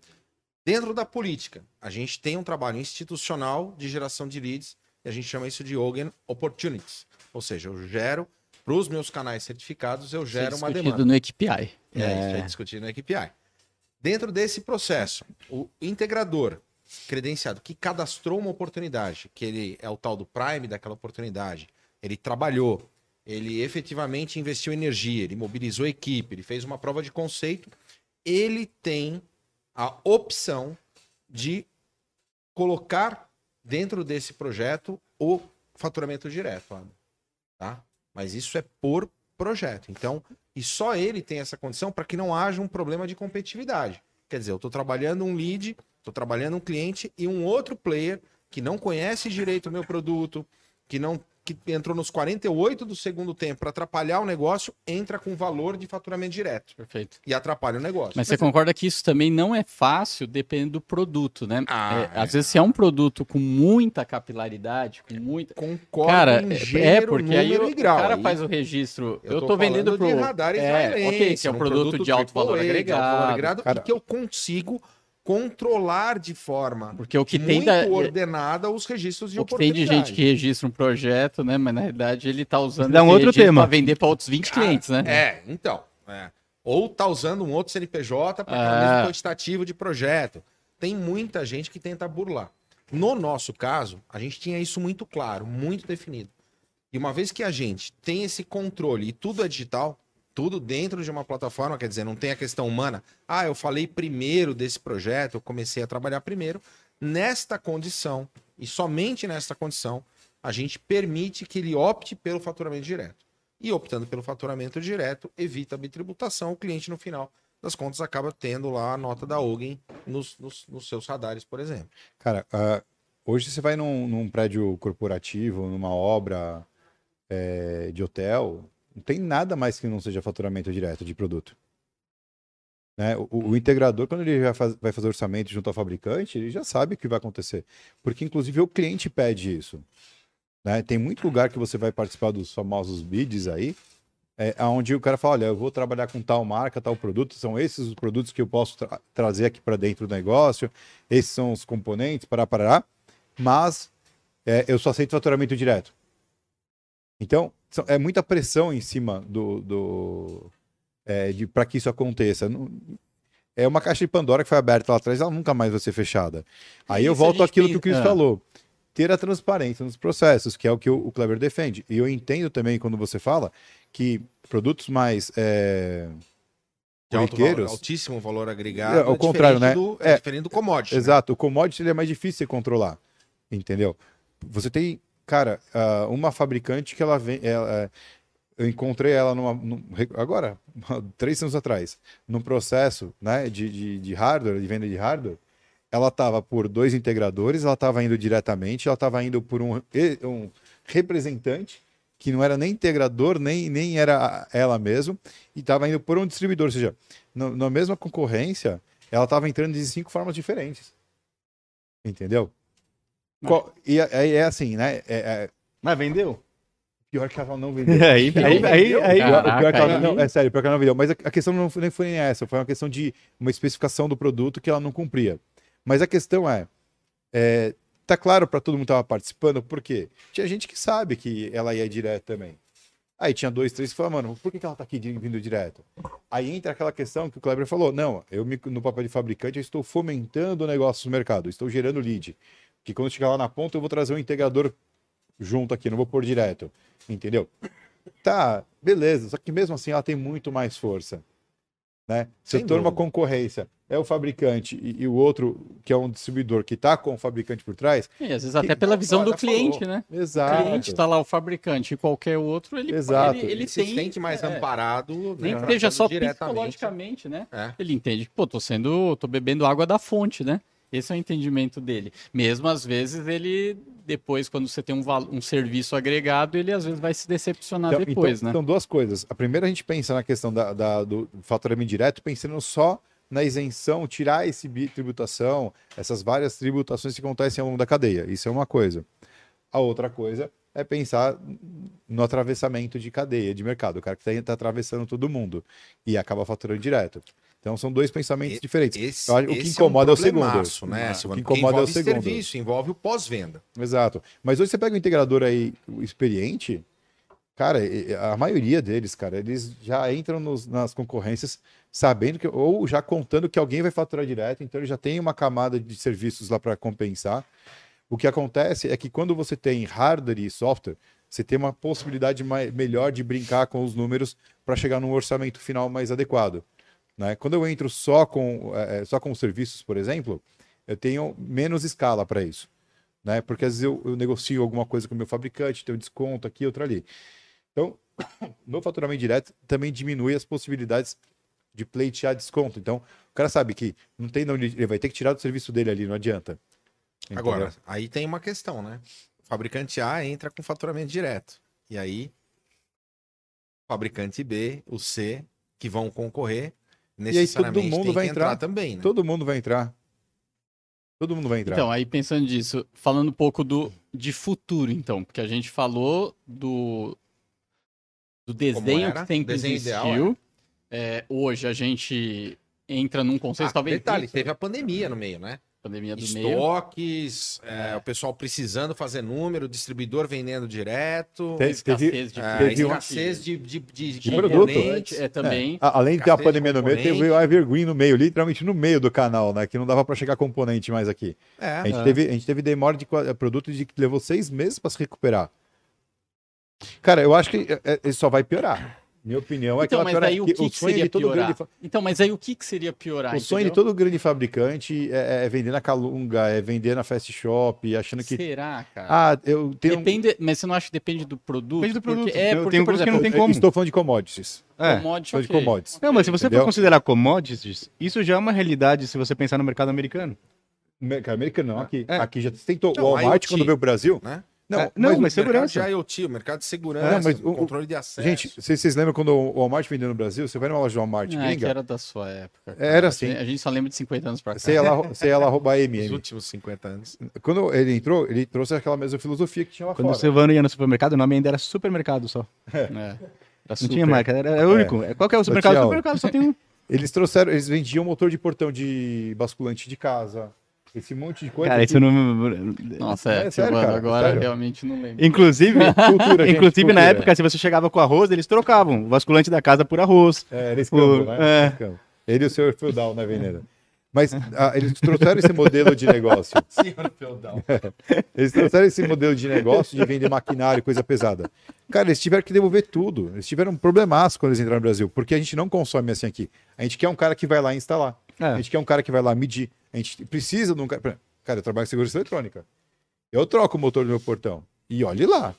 Speaker 2: Dentro da política, a gente tem um trabalho institucional de geração de leads e a gente chama isso de Ogen Opportunities. Ou seja, eu gero para os meus canais certificados, eu gero uma
Speaker 3: discutido
Speaker 2: demanda.
Speaker 3: no API.
Speaker 2: É, isso é discutido no API. Dentro desse processo, o integrador credenciado que cadastrou uma oportunidade, que ele é o tal do prime daquela oportunidade, ele trabalhou, ele efetivamente investiu energia, ele mobilizou a equipe, ele fez uma prova de conceito, ele tem a opção de colocar dentro desse projeto o faturamento direto, tá? Mas isso é por projeto. Então, e só ele tem essa condição para que não haja um problema de competitividade. Quer dizer, eu estou trabalhando um lead, estou trabalhando um cliente e um outro player que não conhece direito o meu produto, que não que entrou nos 48 do segundo tempo para atrapalhar o negócio, entra com valor de faturamento direto
Speaker 3: Perfeito.
Speaker 2: e atrapalha o negócio.
Speaker 3: Mas você concorda que isso também não é fácil dependendo do produto, né?
Speaker 2: Ah,
Speaker 3: É, às
Speaker 2: é.
Speaker 3: vezes, se é um produto com muita capilaridade, com muita.
Speaker 2: Concordo
Speaker 3: Cara,
Speaker 2: em
Speaker 3: é-
Speaker 2: gênero,
Speaker 3: é porque aí o,
Speaker 2: e grau.
Speaker 3: o cara
Speaker 2: Aí
Speaker 3: faz o registro.
Speaker 2: eu
Speaker 3: Eu,
Speaker 2: tô
Speaker 3: tô, vendendo pro.
Speaker 2: de radar
Speaker 3: é, ok, se é um produto, de alto valor
Speaker 2: AAA, de
Speaker 3: agregado.
Speaker 2: alto valor agregado
Speaker 4: Cara-
Speaker 2: e que eu consigo controlar de forma
Speaker 3: Porque o que tem
Speaker 2: muito
Speaker 3: da.
Speaker 2: ordenada os registros de
Speaker 3: O que tem de gente que registra um projeto, né? Mas na realidade ele tá usando
Speaker 1: Dá um outro tema.
Speaker 3: pra vender para outros 20 clientes, né?
Speaker 2: É, então. é. Ou tá usando um outro CNPJ para
Speaker 3: Ah.
Speaker 2: o mesmo quantitativo de projeto. Tem muita gente que tenta burlar. No nosso caso, a gente tinha isso muito claro, muito definido. E uma vez que a gente tem esse controle e tudo é digital, tudo dentro de uma plataforma, quer dizer, não tem a questão humana. Ah, eu falei primeiro desse projeto, eu comecei a trabalhar primeiro. Nesta condição, e somente nesta condição, a gente permite que ele opte pelo faturamento direto. E optando pelo faturamento direto, evita a bitributação. O cliente, no final das contas, acaba tendo lá a nota da Hogan nos, nos, nos seus radares, por exemplo.
Speaker 4: Cara, ah, hoje você vai num, num prédio corporativo, numa obra eh, de hotel, não tem nada mais que não seja faturamento direto de produto. Né? O, o integrador, quando ele vai, faz- vai fazer orçamento junto ao fabricante, ele já sabe o que vai acontecer. Porque, inclusive, o cliente pede isso. né? Tem muito lugar que você vai participar dos famosos bids aí, é, onde o cara fala, olha, eu vou trabalhar com tal marca, tal produto, são esses os produtos que eu posso tra- trazer aqui para dentro do negócio, esses são os componentes, para parar, mas é, eu só aceito faturamento direto. Então, é muita pressão em cima do, do é, de para que isso aconteça. Não- é uma caixa de Pandora que foi aberta lá atrás, ela nunca mais vai ser fechada. Aí eu
Speaker 3: Isso a
Speaker 4: volto àquilo
Speaker 3: pensa-
Speaker 4: que o Cris
Speaker 3: ah.
Speaker 4: falou. Ter a transparência nos processos, que é o que o, o Kleber defende. E eu entendo também quando você fala que produtos mais é,
Speaker 2: De alto valor, altíssimo valor agregado.
Speaker 4: É, ao contrário,
Speaker 2: diferente
Speaker 4: né?
Speaker 2: Do, é,
Speaker 4: É.
Speaker 2: diferente do commodity. né?
Speaker 4: Exato, o commodity ele é mais difícil de controlar, entendeu? Você tem, cara, ah, uma fabricante que ela vem, ela, é, eu encontrei ela numa, num- agora, três anos atrás, num processo, né, de, de, de hardware, de venda de hardware, ela estava por dois integradores, ela estava indo diretamente, ela estava indo por um, um representante que não era nem integrador, nem, nem era ela mesmo, e estava indo por um distribuidor, ou seja, no- na mesma concorrência, ela estava entrando de cinco formas diferentes. Entendeu? Qual- e aí é assim, né? É, é-
Speaker 1: Mas vendeu?
Speaker 4: pior que ela não vendeu.
Speaker 1: aí, aí, aí, aí,
Speaker 3: Cara.
Speaker 4: Pior- que ela
Speaker 3: aí-
Speaker 4: não- é sério, pior que ela não vendeu. Mas a, a questão não foi, nem foi nem essa, foi uma questão de uma especificação do produto que ela não cumpria. Mas a questão é, é tá claro para todo mundo que estava participando, por quê? Tinha gente que sabe que ela ia direto também. Aí tinha dois, três que falaram, mano, por que, que ela tá aqui vindo direto? Aí entra aquela questão que o Kleber falou, não, eu me- no papel de fabricante eu estou fomentando o negócio no mercado, estou gerando lead. Que quando chegar lá na ponta eu vou trazer um integrador junto aqui, não vou pôr direto. Entendeu? Tá, beleza, só que mesmo assim ela tem muito mais força. Né? Se
Speaker 2: Sem
Speaker 4: eu tô numa
Speaker 2: dúvida.
Speaker 4: concorrência, é o fabricante e, e o outro, que é um distribuidor, que está com o fabricante por trás,
Speaker 3: E às vezes até pela visão do
Speaker 2: já falou.
Speaker 3: cliente, né? O
Speaker 4: exato.
Speaker 3: cliente tá lá, o fabricante e qualquer outro, ele,
Speaker 4: Exato.
Speaker 3: ele, ele
Speaker 2: Ele se
Speaker 3: tem...
Speaker 2: sente mais
Speaker 3: é,
Speaker 2: amparado.
Speaker 3: Nem
Speaker 2: né,
Speaker 3: que seja só
Speaker 2: diretamente.
Speaker 3: psicologicamente, né?
Speaker 2: É.
Speaker 3: Ele entende que, pô, tô sendo. tô bebendo água da fonte, né? Esse é o entendimento dele. Mesmo às vezes ele, depois, quando você tem um, um serviço agregado, ele às vezes vai se decepcionar
Speaker 4: Então,
Speaker 3: depois,
Speaker 4: então,
Speaker 3: né?
Speaker 4: São duas coisas. A primeira, a gente pensa na questão da, da- do faturamento direto, pensando só na isenção, tirar esse tributação, essas várias tributações que acontecem ao longo da cadeia. Isso é uma coisa. A outra coisa é pensar no atravessamento de cadeia, de mercado. O cara que está atravessando todo mundo e acaba faturando direto. Então, são dois pensamentos
Speaker 2: E-
Speaker 4: diferentes.
Speaker 2: Esse,
Speaker 4: acho- o que incomoda é
Speaker 2: um
Speaker 4: o segundo.
Speaker 2: Né,
Speaker 4: Ah, o que incomoda é o segundo.
Speaker 2: serviço, envolve o pós-venda.
Speaker 4: Exato. Mas hoje você pega um integrador aí experiente, cara, a maioria deles, cara, eles já entram nos- nas concorrências sabendo que, ou já contando que alguém vai faturar direto, então ele já tem uma camada de serviços lá para compensar. O que acontece é que quando você tem hardware e software, você tem uma possibilidade mai- melhor de brincar com os números para chegar num orçamento final mais adequado. Né? Quando eu entro só com, eh, só com os serviços, por exemplo, eu tenho menos escala para isso né? Porque às vezes eu, eu negocio alguma coisa com o meu fabricante, tenho desconto aqui, outra ali. Então, no faturamento direto também diminui as possibilidades de pleitear desconto. Então, o cara sabe que não tem de onde ele vai ter que tirar do serviço dele ali, não adianta. Entendeu?
Speaker 2: Agora, aí tem uma questão, né? O fabricante A entra com faturamento direto. E aí, fabricante B, o C, que vão concorrer, necessariamente
Speaker 4: mundo
Speaker 2: tem
Speaker 4: vai
Speaker 2: que entrar,
Speaker 4: entrar.
Speaker 2: também, né?
Speaker 4: todo mundo vai entrar. Todo mundo vai entrar.
Speaker 3: Então, aí pensando nisso, falando um pouco do, de futuro, então, porque a gente falou do, do desenho que sempre
Speaker 2: desenho ideal,
Speaker 3: existiu. É, hoje a gente entra num consenso,
Speaker 2: Ah,
Speaker 3: talvez.
Speaker 2: detalhe, teve a pandemia no meio, né?
Speaker 3: Pandemia do meio.
Speaker 2: Estoques, é, o pessoal precisando fazer número, distribuidor vendendo direto,
Speaker 4: Te- teve-
Speaker 3: escassez de,
Speaker 2: é,
Speaker 4: teve
Speaker 2: escassez de, de, de,
Speaker 4: De produto.
Speaker 3: É, também.
Speaker 4: A- Além de ter a pandemia no meio, teve o Evergreen no meio, literalmente no meio do canal, né? Que não dava para chegar componente mais aqui.
Speaker 2: É,
Speaker 4: A gente,
Speaker 1: É.
Speaker 4: teve, a gente teve demora de produto de que levou seis meses para se recuperar. Cara, eu acho que é, é, ele só vai piorar. Minha opinião é que
Speaker 3: Então,
Speaker 4: ela
Speaker 3: mas
Speaker 4: piora.
Speaker 3: aí o
Speaker 4: que
Speaker 3: que, que
Speaker 4: sonho
Speaker 3: seria
Speaker 4: de todo
Speaker 3: piorar?
Speaker 4: grande
Speaker 3: Então, mas aí o que, que seria piorar?
Speaker 4: O sonho de todo grande fabricante é, é vender na Calunga, é vender na Fast Shop, achando que.
Speaker 3: Será, cara?
Speaker 4: Ah, eu tenho.
Speaker 3: Depende, mas você não acha que depende do produto?
Speaker 1: Depende do produto.
Speaker 3: Porque, é,
Speaker 1: Eu
Speaker 3: porque,
Speaker 1: tenho
Speaker 3: por
Speaker 1: alguns que
Speaker 3: exemplo,
Speaker 1: não tem
Speaker 4: eu
Speaker 1: como.
Speaker 4: Estou falando de commodities.
Speaker 1: É.
Speaker 3: commodity,
Speaker 4: Falando de commodities.
Speaker 1: Não, mas se você
Speaker 4: Entendeu?
Speaker 1: for considerar commodities, isso já é uma realidade se você pensar no mercado americano.
Speaker 4: Mercado americano não, aqui.
Speaker 1: É.
Speaker 4: Aqui já tentou.
Speaker 2: Não,
Speaker 4: o Walmart,
Speaker 2: IoT,
Speaker 4: quando veio o Brasil.
Speaker 2: né?
Speaker 4: Não,
Speaker 1: É, não,
Speaker 4: mas,
Speaker 1: mas
Speaker 2: O mercado
Speaker 1: segurança.
Speaker 2: de IoT, o mercado de segurança,
Speaker 4: Não, mas
Speaker 2: o
Speaker 4: o-
Speaker 2: controle de acesso.
Speaker 4: Gente, vocês, vocês lembram quando o Walmart vendeu no Brasil? Você vai numa loja do Walmart
Speaker 3: Ah, que
Speaker 4: gringa,
Speaker 3: era da sua época. cara.
Speaker 4: Era assim.
Speaker 3: A gente só lembra de 50 anos pra cá.
Speaker 4: você ia lá, você ia lá roubar MM.
Speaker 2: últimos 50 anos.
Speaker 4: Quando ele entrou, ele trouxe aquela mesma filosofia que tinha lá
Speaker 1: Quando o
Speaker 4: fora.
Speaker 1: Silvano ia no supermercado, o nome ainda era supermercado só.
Speaker 3: É. Era
Speaker 1: Não
Speaker 3: super.
Speaker 1: tinha marca, era, era único. É. Qual que é o supermercado?
Speaker 4: um.
Speaker 1: Supermercado só tem um.
Speaker 4: Eles trouxeram, eles vendiam motor de portão de basculante de casa. Esse monte de coisa.
Speaker 1: Cara,
Speaker 4: que-
Speaker 1: isso não.
Speaker 3: Nossa, é,
Speaker 4: É sério,
Speaker 3: Silvano,
Speaker 4: cara,
Speaker 3: agora
Speaker 4: sério.
Speaker 3: realmente não lembro.
Speaker 1: Inclusive,
Speaker 4: Cultura, gente,
Speaker 1: inclusive na época, se você chegava com arroz, eles trocavam o vasculante da casa por arroz.
Speaker 4: É, era escambo,
Speaker 1: O-
Speaker 4: né?
Speaker 1: é.
Speaker 4: Ele e o senhor feudal na Veneza. Mas ah, eles trouxeram esse modelo de negócio.
Speaker 2: Senhor feudal.
Speaker 4: Eles trouxeram esse modelo de negócio de vender maquinário, coisa pesada. Cara, eles tiveram que devolver tudo. Eles tiveram um problemaço quando eles entraram no Brasil, porque a gente não consome assim aqui. A gente quer um cara que vai lá instalar. A
Speaker 1: É.
Speaker 4: gente quer um cara que vai lá medir. A gente precisa de um cara. Cara, eu trabalho com segurança eletrônica. Eu troco o motor do meu portão. E olhe lá.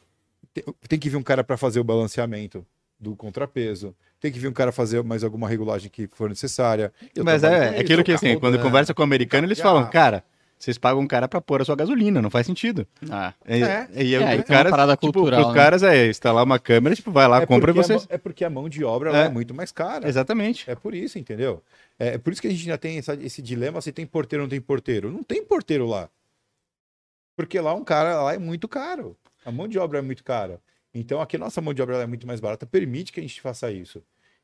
Speaker 4: Tem, que vir um cara para fazer o balanceamento do contrapeso. Tem que vir um cara fazer mais alguma regulagem que for necessária. Eu
Speaker 1: Mas é, é aquilo que assim, quando
Speaker 2: da-
Speaker 1: conversa com o americano, eles falam, cara, vocês pagam um cara pra pôr a sua gasolina, não faz sentido.
Speaker 3: Ah,
Speaker 1: E,
Speaker 2: É.
Speaker 1: e
Speaker 3: É,
Speaker 1: o
Speaker 3: aí tem
Speaker 1: cara,
Speaker 3: uma parada
Speaker 1: tipo,
Speaker 3: cultural,
Speaker 1: os
Speaker 3: né?
Speaker 1: caras é instalar uma câmera, tipo, vai lá,
Speaker 4: É
Speaker 1: compra e vocês.
Speaker 4: é porque a mão de obra
Speaker 1: É.
Speaker 4: é muito mais cara.
Speaker 1: Exatamente.
Speaker 4: É por isso, entendeu? É, é por isso que a gente ainda tem essa- esse dilema se tem porteiro ou não tem porteiro. Não tem porteiro lá. Porque lá um cara lá é muito caro. A mão de obra é muito cara. Então aqui a nossa mão de obra é muito mais barata, permite que a gente faça isso.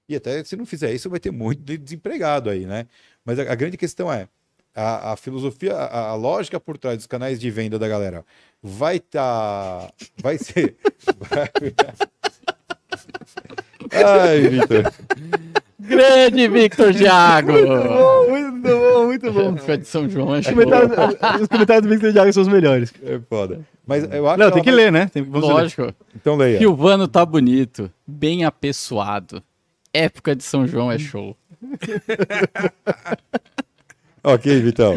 Speaker 4: E até se não fizer isso, vai ter muito de desempregado aí, né? Mas a, a grande questão é, a, a filosofia, a, a lógica por trás dos canais de venda da galera vai estar. vai ser. vai- Ai, Vitor.
Speaker 3: Grande Victor Thiago!
Speaker 1: muito bom, muito bom.
Speaker 3: Época de São João é
Speaker 1: Os comentários, os comentários do Victor Thiago são os melhores.
Speaker 4: É foda. Mas eu acho
Speaker 1: Não,
Speaker 4: ela
Speaker 1: tem que
Speaker 4: vai-
Speaker 1: ler, né? Tem, vamos ler.
Speaker 3: Lógico.
Speaker 4: Então leia.
Speaker 3: Silvano tá bonito, bem apessoado. Época de São João é show.
Speaker 4: Ok, Vitão.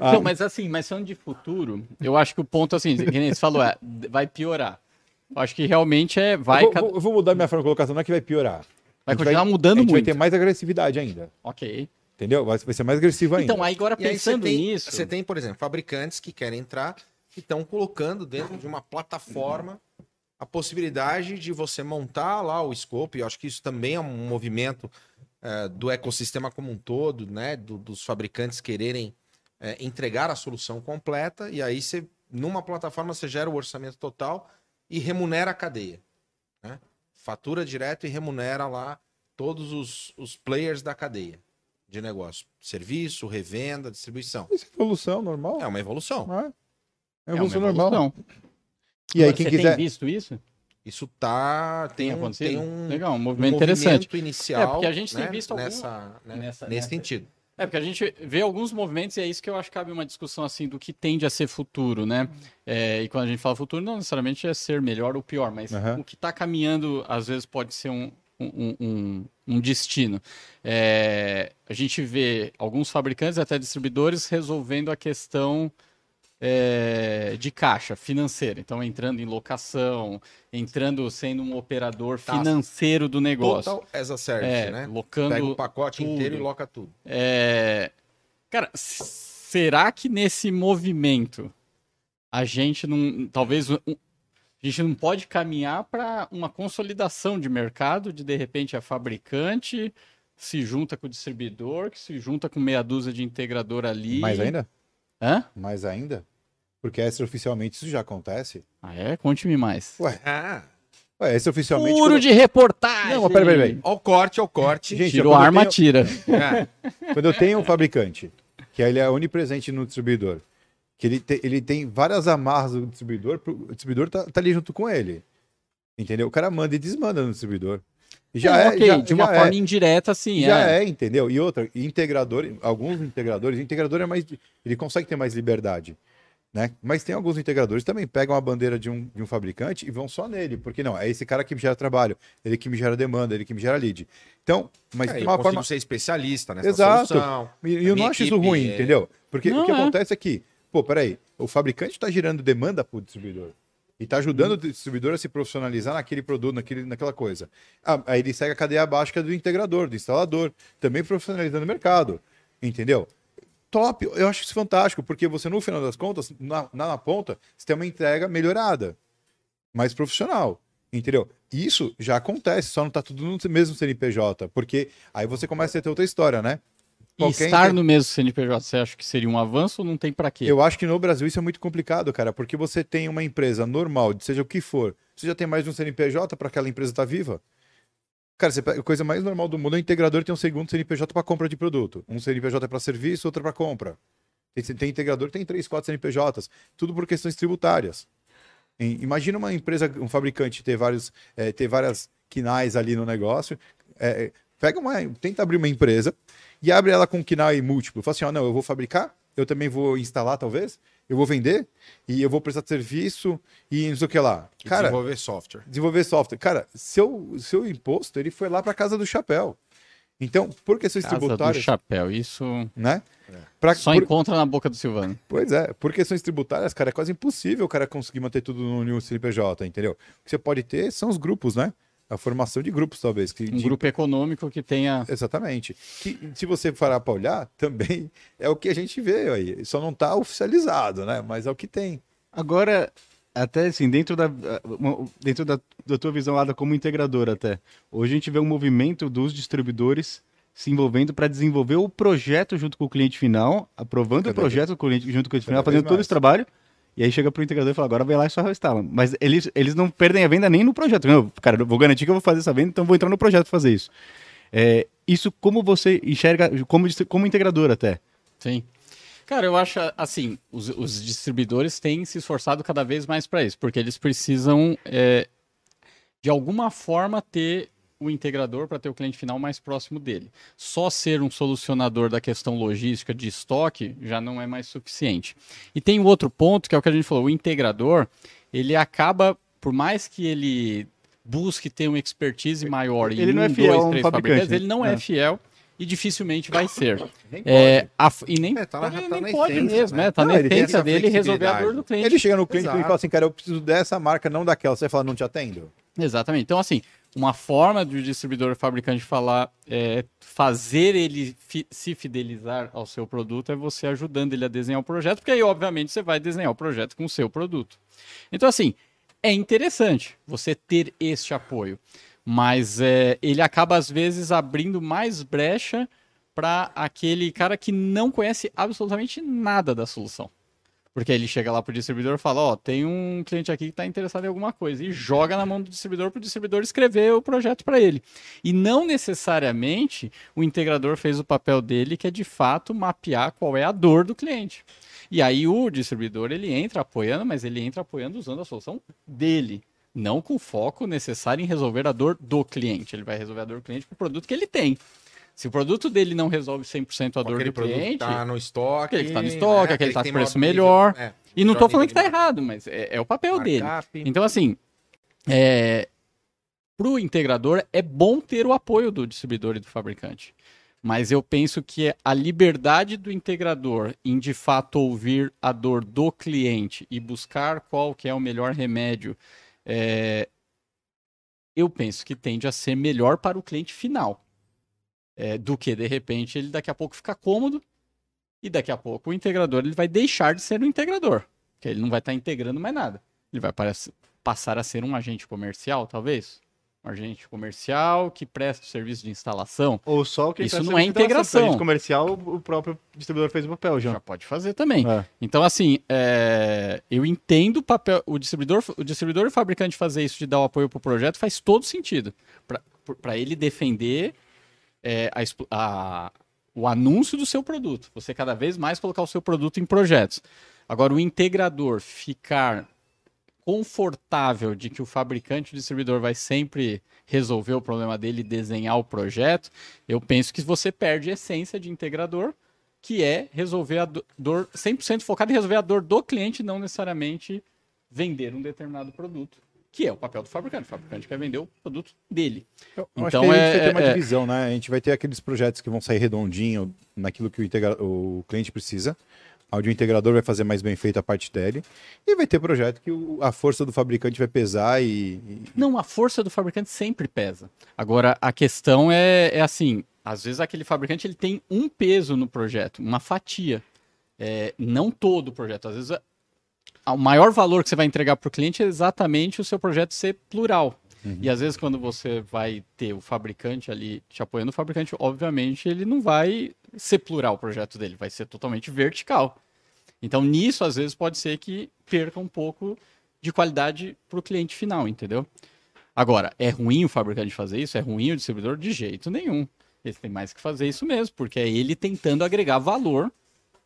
Speaker 4: Ah,
Speaker 3: Então, mas assim, mas falando de futuro, eu acho que o ponto, assim, que nem você falou, é, vai piorar. Eu acho que realmente é, vai,
Speaker 4: eu, vou, eu vou mudar minha forma de colocação, não é que vai piorar.
Speaker 3: vai continuar
Speaker 4: a
Speaker 3: mudando
Speaker 4: gente
Speaker 3: muito.
Speaker 4: vai ter mais agressividade ainda.
Speaker 3: Ok.
Speaker 4: Entendeu? Vai, vai ser mais agressivo ainda.
Speaker 3: Então, aí agora
Speaker 2: E aí você
Speaker 3: pensando
Speaker 2: tem,
Speaker 3: nisso,
Speaker 2: você tem, por exemplo, fabricantes que querem entrar que estão colocando dentro de uma plataforma a possibilidade de você montar lá o scope. Eu acho que isso também é um movimento eh, do ecossistema como um todo, né? do- dos fabricantes quererem eh, entregar a solução completa. E aí você, numa plataforma, você gera o orçamento total e remunera a cadeia. né? Fatura direto e remunera lá todos os, os players da cadeia de negócio. Serviço, revenda, distribuição.
Speaker 4: Isso é evolução normal.
Speaker 2: É uma evolução.
Speaker 4: É, é
Speaker 3: é uma
Speaker 4: evolução normal.
Speaker 3: evolução.
Speaker 4: E aí,
Speaker 3: Agora,
Speaker 4: quem
Speaker 3: você
Speaker 4: quiser.
Speaker 3: tem visto isso?
Speaker 2: Isso tá. Tem,
Speaker 3: Tem
Speaker 2: um,
Speaker 3: acontecido?
Speaker 2: tem um,
Speaker 3: Legal, um
Speaker 2: um
Speaker 3: movimento interessante.
Speaker 2: movimento inicial.
Speaker 3: É, porque a gente tem
Speaker 2: né,
Speaker 3: visto algum-
Speaker 2: nessa, né,
Speaker 3: nessa-
Speaker 2: nesse
Speaker 3: nessa-
Speaker 2: sentido.
Speaker 3: É, porque a gente vê alguns movimentos e é isso que eu acho que cabe uma discussão assim do que tende a ser futuro, né? É, e quando a gente fala futuro, não necessariamente é ser melhor ou pior, mas
Speaker 4: Aham.
Speaker 3: o que está caminhando às vezes pode ser um, um, um, um destino. É, a gente vê alguns fabricantes, até distribuidores, resolvendo a questão é, de caixa financeira. Então, entrando em locação, entrando sendo um operador
Speaker 2: Tá.
Speaker 3: financeiro do negócio.
Speaker 2: Total as a service,
Speaker 3: É,
Speaker 2: né?
Speaker 3: locando
Speaker 2: Pega o pacote
Speaker 3: tudo.
Speaker 2: inteiro e loca tudo.
Speaker 3: É, Cara, será que nesse movimento a gente não. Talvez. um- a gente não pode caminhar para uma consolidação de mercado, de de repente a fabricante se junta com o distribuidor, que se junta com meia dúzia de integrador ali.
Speaker 4: Mais ainda?
Speaker 3: Hã?
Speaker 4: Mais ainda? Porque extraoficialmente isso já acontece.
Speaker 3: Ah, é? Conte-me mais.
Speaker 4: Ué,
Speaker 2: Ah,
Speaker 4: ué extraoficialmente.
Speaker 3: Furo
Speaker 4: quando-
Speaker 3: de reportagem!
Speaker 4: Não, mas peraí, peraí, peraí.
Speaker 2: ó o corte, ó o corte.
Speaker 4: Gente,
Speaker 3: Tirou a arma,
Speaker 4: tenho-
Speaker 3: tira.
Speaker 2: É.
Speaker 4: Quando eu tenho um fabricante, que ele é onipresente no distribuidor, que ele, te- ele tem várias amarras do distribuidor, o distribuidor tá, tá ali junto com ele. Entendeu? O cara manda e desmanda no distribuidor. Já
Speaker 3: Não,
Speaker 4: é,
Speaker 3: ok,
Speaker 4: já,
Speaker 3: de uma
Speaker 4: já
Speaker 3: forma
Speaker 4: é,
Speaker 3: indireta, sim.
Speaker 4: já
Speaker 3: é.
Speaker 4: é, entendeu? E outra, integrador, alguns integradores, integrador é mais, ele consegue ter mais liberdade, né? Mas tem alguns integradores que também pegam a bandeira de um, de um fabricante e vão só nele, porque não, é esse cara que me gera trabalho, ele que me gera demanda, ele que me gera lead. Então, mas
Speaker 2: É,
Speaker 4: uma forma
Speaker 2: ser especialista nessa
Speaker 4: Exato.
Speaker 2: solução.
Speaker 4: E eu não acho isso ruim,
Speaker 2: é-
Speaker 4: entendeu? Porque
Speaker 3: Não,
Speaker 4: o que
Speaker 3: é.
Speaker 4: acontece é que, pô, peraí, o fabricante está gerando demanda para o distribuidor. E está ajudando o distribuidor a se profissionalizar naquele produto, naquele, naquela coisa. Ah, aí ele segue a cadeia básica do integrador, do instalador, também profissionalizando o mercado. Entendeu? Top, eu acho isso fantástico, porque você, no final das contas, na, na, na ponta, você tem uma entrega melhorada, mais profissional. Entendeu? Isso já acontece, só não tá tudo no mesmo CNPJ, porque aí você começa a ter outra história, né?
Speaker 3: E estar no mesmo CNPJ, você acha que seria um avanço ou não tem pra quê?
Speaker 4: Eu acho que no Brasil isso é muito complicado, cara, porque você tem uma empresa normal, seja o que for, você já tem mais de um CNPJ para aquela empresa estar viva. Cara, a coisa mais normal do mundo é o integrador ter um segundo CNPJ para compra de produto. Um CNPJ para serviço, outro para compra. Tem, tem integrador que tem três, quatro CNPJs, tudo por questões tributárias. Em- Imagina uma empresa, um fabricante ter vários, eh, ter várias quinais ali no negócio. eh, pega uma, tenta abrir uma empresa e abre ela com quinal múltiplo. Fala assim, ó, não, eu vou fabricar, eu também vou instalar talvez, eu vou vender e eu vou prestar serviço e não sei o que lá. Cara,
Speaker 2: desenvolver software.
Speaker 4: desenvolver software. Cara, seu, seu imposto, ele foi lá para casa do chapéu. Então, por questões
Speaker 3: Casa do
Speaker 4: tributárias,
Speaker 3: chapéu, isso
Speaker 4: né? Pra,
Speaker 3: só
Speaker 4: por-
Speaker 3: encontra na boca do Silvano.
Speaker 4: Pois é, por questões tributárias, cara, é quase impossível o cara conseguir manter tudo no no CNPJ, entendeu? O que você pode ter são os grupos, né? A formação de grupos, talvez. Que,
Speaker 3: Um
Speaker 4: de-
Speaker 3: grupo econômico que tenha.
Speaker 4: Exatamente. Que, se você parar para olhar, também é o que a gente vê aí. Só não está oficializado, né? Mas é o que tem.
Speaker 1: Agora, até assim, dentro da, dentro da, da tua visão lá como integrador até, hoje a gente vê um movimento dos distribuidores se envolvendo para desenvolver o projeto junto com o cliente final, aprovando
Speaker 4: Cada
Speaker 1: o projeto com o cliente, junto com o cliente
Speaker 4: cada
Speaker 1: final, fazendo
Speaker 4: vez
Speaker 1: todo
Speaker 4: mais.
Speaker 1: esse trabalho, e aí chega pro integrador e fala, agora vai lá e só instala. Mas eles, eles não perdem a venda nem no projeto. Não, cara, vou garantir que eu vou fazer essa venda, então vou entrar no projeto pra fazer isso. É, isso como você enxerga, como, como integrador até?
Speaker 3: Sim. Cara, eu acho assim, os, os distribuidores têm se esforçado cada vez mais para isso, porque eles precisam, é, de alguma forma, ter o integrador para ter o cliente final mais próximo dele. Só ser um solucionador da questão logística de estoque já não é mais suficiente. E tem o outro ponto, que é o que a gente falou, o integrador, ele acaba, por mais que ele busque ter uma expertise maior em
Speaker 1: Ele não
Speaker 3: um,
Speaker 1: é fiel
Speaker 3: dois,
Speaker 1: um
Speaker 3: três
Speaker 1: fabricante,
Speaker 3: fabricantes, ele não é,
Speaker 1: É.
Speaker 3: fiel e dificilmente vai ser.
Speaker 4: Nem
Speaker 3: É, a e nem,
Speaker 2: É, tá na-
Speaker 3: nem
Speaker 2: tá
Speaker 3: pode
Speaker 2: essência,
Speaker 3: mesmo,
Speaker 2: né?
Speaker 3: né? Tá
Speaker 4: Não,
Speaker 3: na essência dele resolver a dor do cliente.
Speaker 4: Ele chega no cliente e
Speaker 2: Exato.
Speaker 4: fala assim, cara, eu preciso dessa marca, não daquela. Você fala, não te atendo.
Speaker 3: Exatamente. Então, assim, uma forma do distribuidor fabricante falar, é, fazer ele fi- se fidelizar ao seu produto é você ajudando ele a desenhar o projeto, porque aí, obviamente, você vai desenhar o projeto com o seu produto. Então, assim, é interessante você ter este apoio, mas é, ele acaba, às vezes, abrindo mais brecha para aquele cara que não conhece absolutamente nada da solução. Porque ele chega lá pro distribuidor e fala, ó, tem um cliente aqui que está interessado em alguma coisa e joga na mão do distribuidor para o distribuidor escrever o projeto para ele. E não necessariamente o integrador fez o papel dele, que é de fato mapear qual é a dor do cliente. E aí o distribuidor ele entra apoiando, mas ele entra apoiando usando a solução dele, não com foco necessário em resolver a dor do cliente. Ele vai resolver a dor do cliente com o produto que ele tem. Se o produto dele não resolve 100% a dor do cliente,
Speaker 2: tá no estoque.
Speaker 3: aquele que tá no estoque,
Speaker 2: né?
Speaker 3: aquele que tá com preço melhor.
Speaker 2: é,
Speaker 3: e não tô falando que tá errado, mas é, é o papel dele. Então, assim, é, para o integrador é bom ter o apoio do distribuidor e do fabricante. Mas eu penso que a liberdade do integrador em de fato ouvir a dor do cliente e buscar qual que é o melhor remédio, é, eu penso que tende a ser melhor para o cliente final. É, do que, de repente, ele daqui a pouco ficar cômodo e daqui a pouco o integrador ele vai deixar de ser um integrador. Porque ele não vai estar integrando mais nada. Ele vai parece- passar a ser um agente comercial, talvez. Um agente comercial que presta o serviço de instalação.
Speaker 1: Ou só quem
Speaker 3: Isso
Speaker 1: presta
Speaker 3: não é integração.
Speaker 1: Pra gente comercial, o próprio distribuidor fez o papel já.
Speaker 3: Já pode fazer também.
Speaker 1: É.
Speaker 3: Então, assim, é, eu entendo o papel. O distribuidor, o distribuidor e o fabricante fazer isso de dar o apoio para o projeto faz todo sentido. Para ele defender é, a a- o anúncio do seu produto. Você cada vez mais colocar o seu produto em projetos. Agora, o integrador ficar confortável de que o fabricante o distribuidor vai sempre resolver o problema dele e desenhar o projeto, eu penso que você perde a essência de integrador, que é resolver a do- dor 100% focado em resolver a dor do cliente, não necessariamente vender um determinado produto, que é o papel do fabricante. O fabricante quer vender o produto dele.
Speaker 4: Eu
Speaker 3: Então,
Speaker 4: acho que aí a gente
Speaker 3: é-
Speaker 4: vai ter uma
Speaker 3: é-
Speaker 4: divisão, né? A gente vai ter aqueles projetos que vão sair redondinho naquilo que o, integra- o cliente precisa, onde o integrador vai fazer mais bem feito a parte dele, e vai ter projeto que o- a força do fabricante vai pesar e,
Speaker 3: Não, a força do fabricante sempre pesa. Agora, a questão é, é assim, às vezes aquele fabricante ele tem um peso no projeto, uma fatia. É, não todo o projeto. Às vezes, o maior valor que você vai entregar para o cliente é exatamente o seu projeto ser plural. E às vezes, quando você vai ter o fabricante ali te apoiando, o fabricante, obviamente, ele não vai ser plural o projeto dele, vai ser totalmente vertical. Então, nisso, às vezes, pode ser que perca um pouco de qualidade para o cliente final, entendeu? Agora, é ruim o fabricante fazer isso? É ruim o distribuidor? De jeito nenhum. Ele tem mais que fazer isso mesmo, porque é ele tentando agregar valor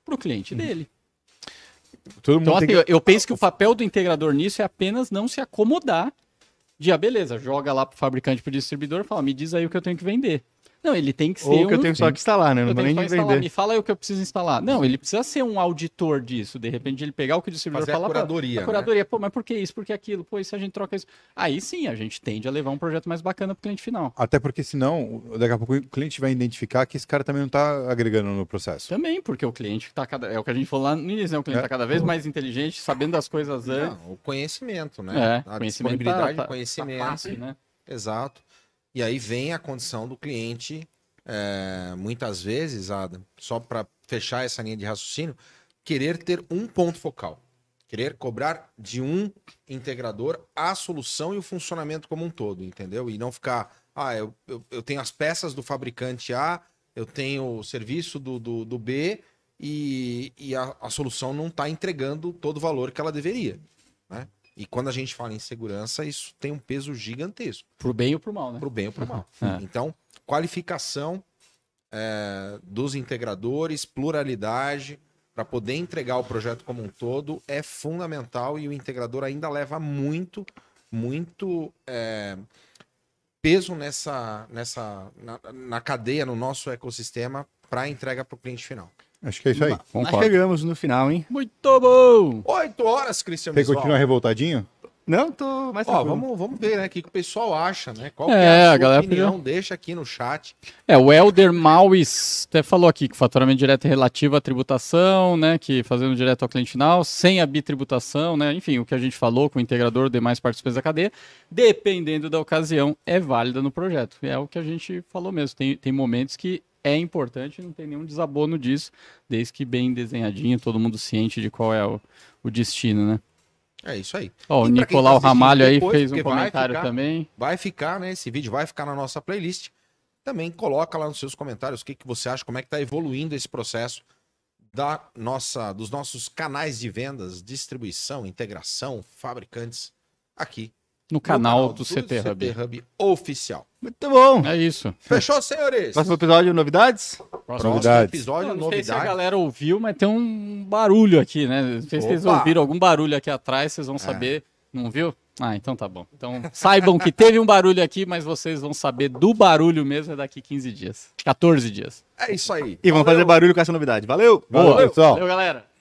Speaker 3: para o cliente dele.
Speaker 4: Todo
Speaker 3: Então, assim,
Speaker 4: que-
Speaker 3: eu penso que o papel do integrador nisso é apenas não se acomodar de, ah, beleza, joga lá pro fabricante, pro distribuidor e fala, me diz aí o que eu tenho que vender. Não, ele tem que ser
Speaker 1: Ou que eu
Speaker 3: um-
Speaker 1: tenho só que instalar, né? Não
Speaker 3: eu
Speaker 1: vou
Speaker 3: tenho
Speaker 1: nem
Speaker 3: instalar,
Speaker 1: vender.
Speaker 3: me fala aí o que eu preciso instalar. Não, ele precisa ser um auditor disso. De repente ele pegar o que o distribuidor
Speaker 2: Fazer a
Speaker 3: fala. pô,
Speaker 2: curadoria,
Speaker 3: A
Speaker 2: né?
Speaker 3: curadoria, pô, mas por que isso? Por que aquilo? Pô, e se a gente troca isso? Aí sim, a gente tende a levar um projeto mais bacana pro cliente final.
Speaker 4: Até porque senão, daqui a pouco o cliente vai identificar que esse cara também não está agregando no processo.
Speaker 3: Também, porque o cliente tá cada. É o que a gente falou lá no início, né? O cliente
Speaker 4: É.
Speaker 3: tá cada vez mais inteligente, sabendo das coisas antes.
Speaker 2: Não, o conhecimento, né?
Speaker 3: É,
Speaker 2: a
Speaker 3: conhecimento
Speaker 2: disponibilidade
Speaker 3: tá- tá-
Speaker 2: conhecimento.
Speaker 3: tá fácil, né?
Speaker 2: Exato. E aí vem a condição do cliente, é, muitas vezes, Adam, só para fechar essa linha de raciocínio, querer ter um ponto focal. Querer cobrar de um integrador a solução e o funcionamento como um todo, entendeu? E não ficar, ah, eu, eu, eu tenho as peças do fabricante A, eu tenho o serviço do, do, do B e, e a, a solução não está entregando todo o valor que ela deveria. Né? E quando a gente fala em segurança, isso tem um peso gigantesco
Speaker 3: Pro bem ou pro mal, né?
Speaker 2: para o bem ou para o mal.
Speaker 3: É.
Speaker 2: Então, qualificação é, dos integradores, pluralidade, para poder entregar o projeto como um todo é fundamental e o integrador ainda leva muito, muito é, peso nessa, nessa na, na cadeia, no nosso ecossistema, para entrega para o cliente final.
Speaker 4: Acho que é isso aí.
Speaker 1: Nós
Speaker 3: Concordo.
Speaker 1: chegamos no final, hein?
Speaker 3: Muito bom!
Speaker 2: Oito horas, Cristiano
Speaker 4: Quer
Speaker 2: Bisbal.
Speaker 4: continuar revoltadinho?
Speaker 1: Não, tô mais
Speaker 2: Ó, vamos, vamos ver, né? O que, que o pessoal acha, né? Qual
Speaker 3: É,
Speaker 2: que é a sua
Speaker 3: a galera
Speaker 2: opinião?
Speaker 3: podia-
Speaker 2: Deixa aqui no chat.
Speaker 3: É, o Helder Mauis até falou aqui que o faturamento direto é relativo à tributação, né? Que fazendo direto ao cliente final, sem a bitributação, né? Enfim, o que a gente falou com o integrador, demais participantes da cadeia, dependendo da ocasião, é válida no projeto. É o que a gente falou mesmo. Tem, tem momentos que é importante, não tem nenhum desabono disso, desde que bem desenhadinho, todo mundo ciente de qual é o, o destino, né?
Speaker 2: É isso aí.
Speaker 3: Ó, o Nicolau
Speaker 2: tá
Speaker 3: Ramalho aí
Speaker 2: depois,
Speaker 3: fez um comentário
Speaker 2: ficar-
Speaker 3: também.
Speaker 2: vai ficar, né? Esse vídeo vai ficar na nossa playlist. Também coloca lá nos seus comentários o que, que você acha, como é que está evoluindo esse processo da nossa, dos nossos canais de vendas, distribuição, integração, fabricantes aqui
Speaker 3: No canal, do, CT Hub.
Speaker 2: CT Hub oficial.
Speaker 1: Muito bom.
Speaker 3: É isso.
Speaker 2: Fechou, senhores?
Speaker 1: Próximo episódio, novidades?
Speaker 2: Próximo
Speaker 4: Novidades.
Speaker 2: episódio,
Speaker 3: Eu não sei se a galera ouviu, mas tem um barulho aqui, né? Não sei se vocês ouviram algum barulho aqui atrás, vocês vão saber. Não viu? Ah, então tá bom. Então saibam que teve um barulho aqui, mas vocês vão saber do barulho mesmo é daqui 15 dias. 14 dias.
Speaker 2: É isso aí.
Speaker 1: E vamos
Speaker 2: Valeu.
Speaker 1: fazer barulho com essa novidade. Valeu!
Speaker 4: Valeu, pessoal.
Speaker 3: Valeu, galera.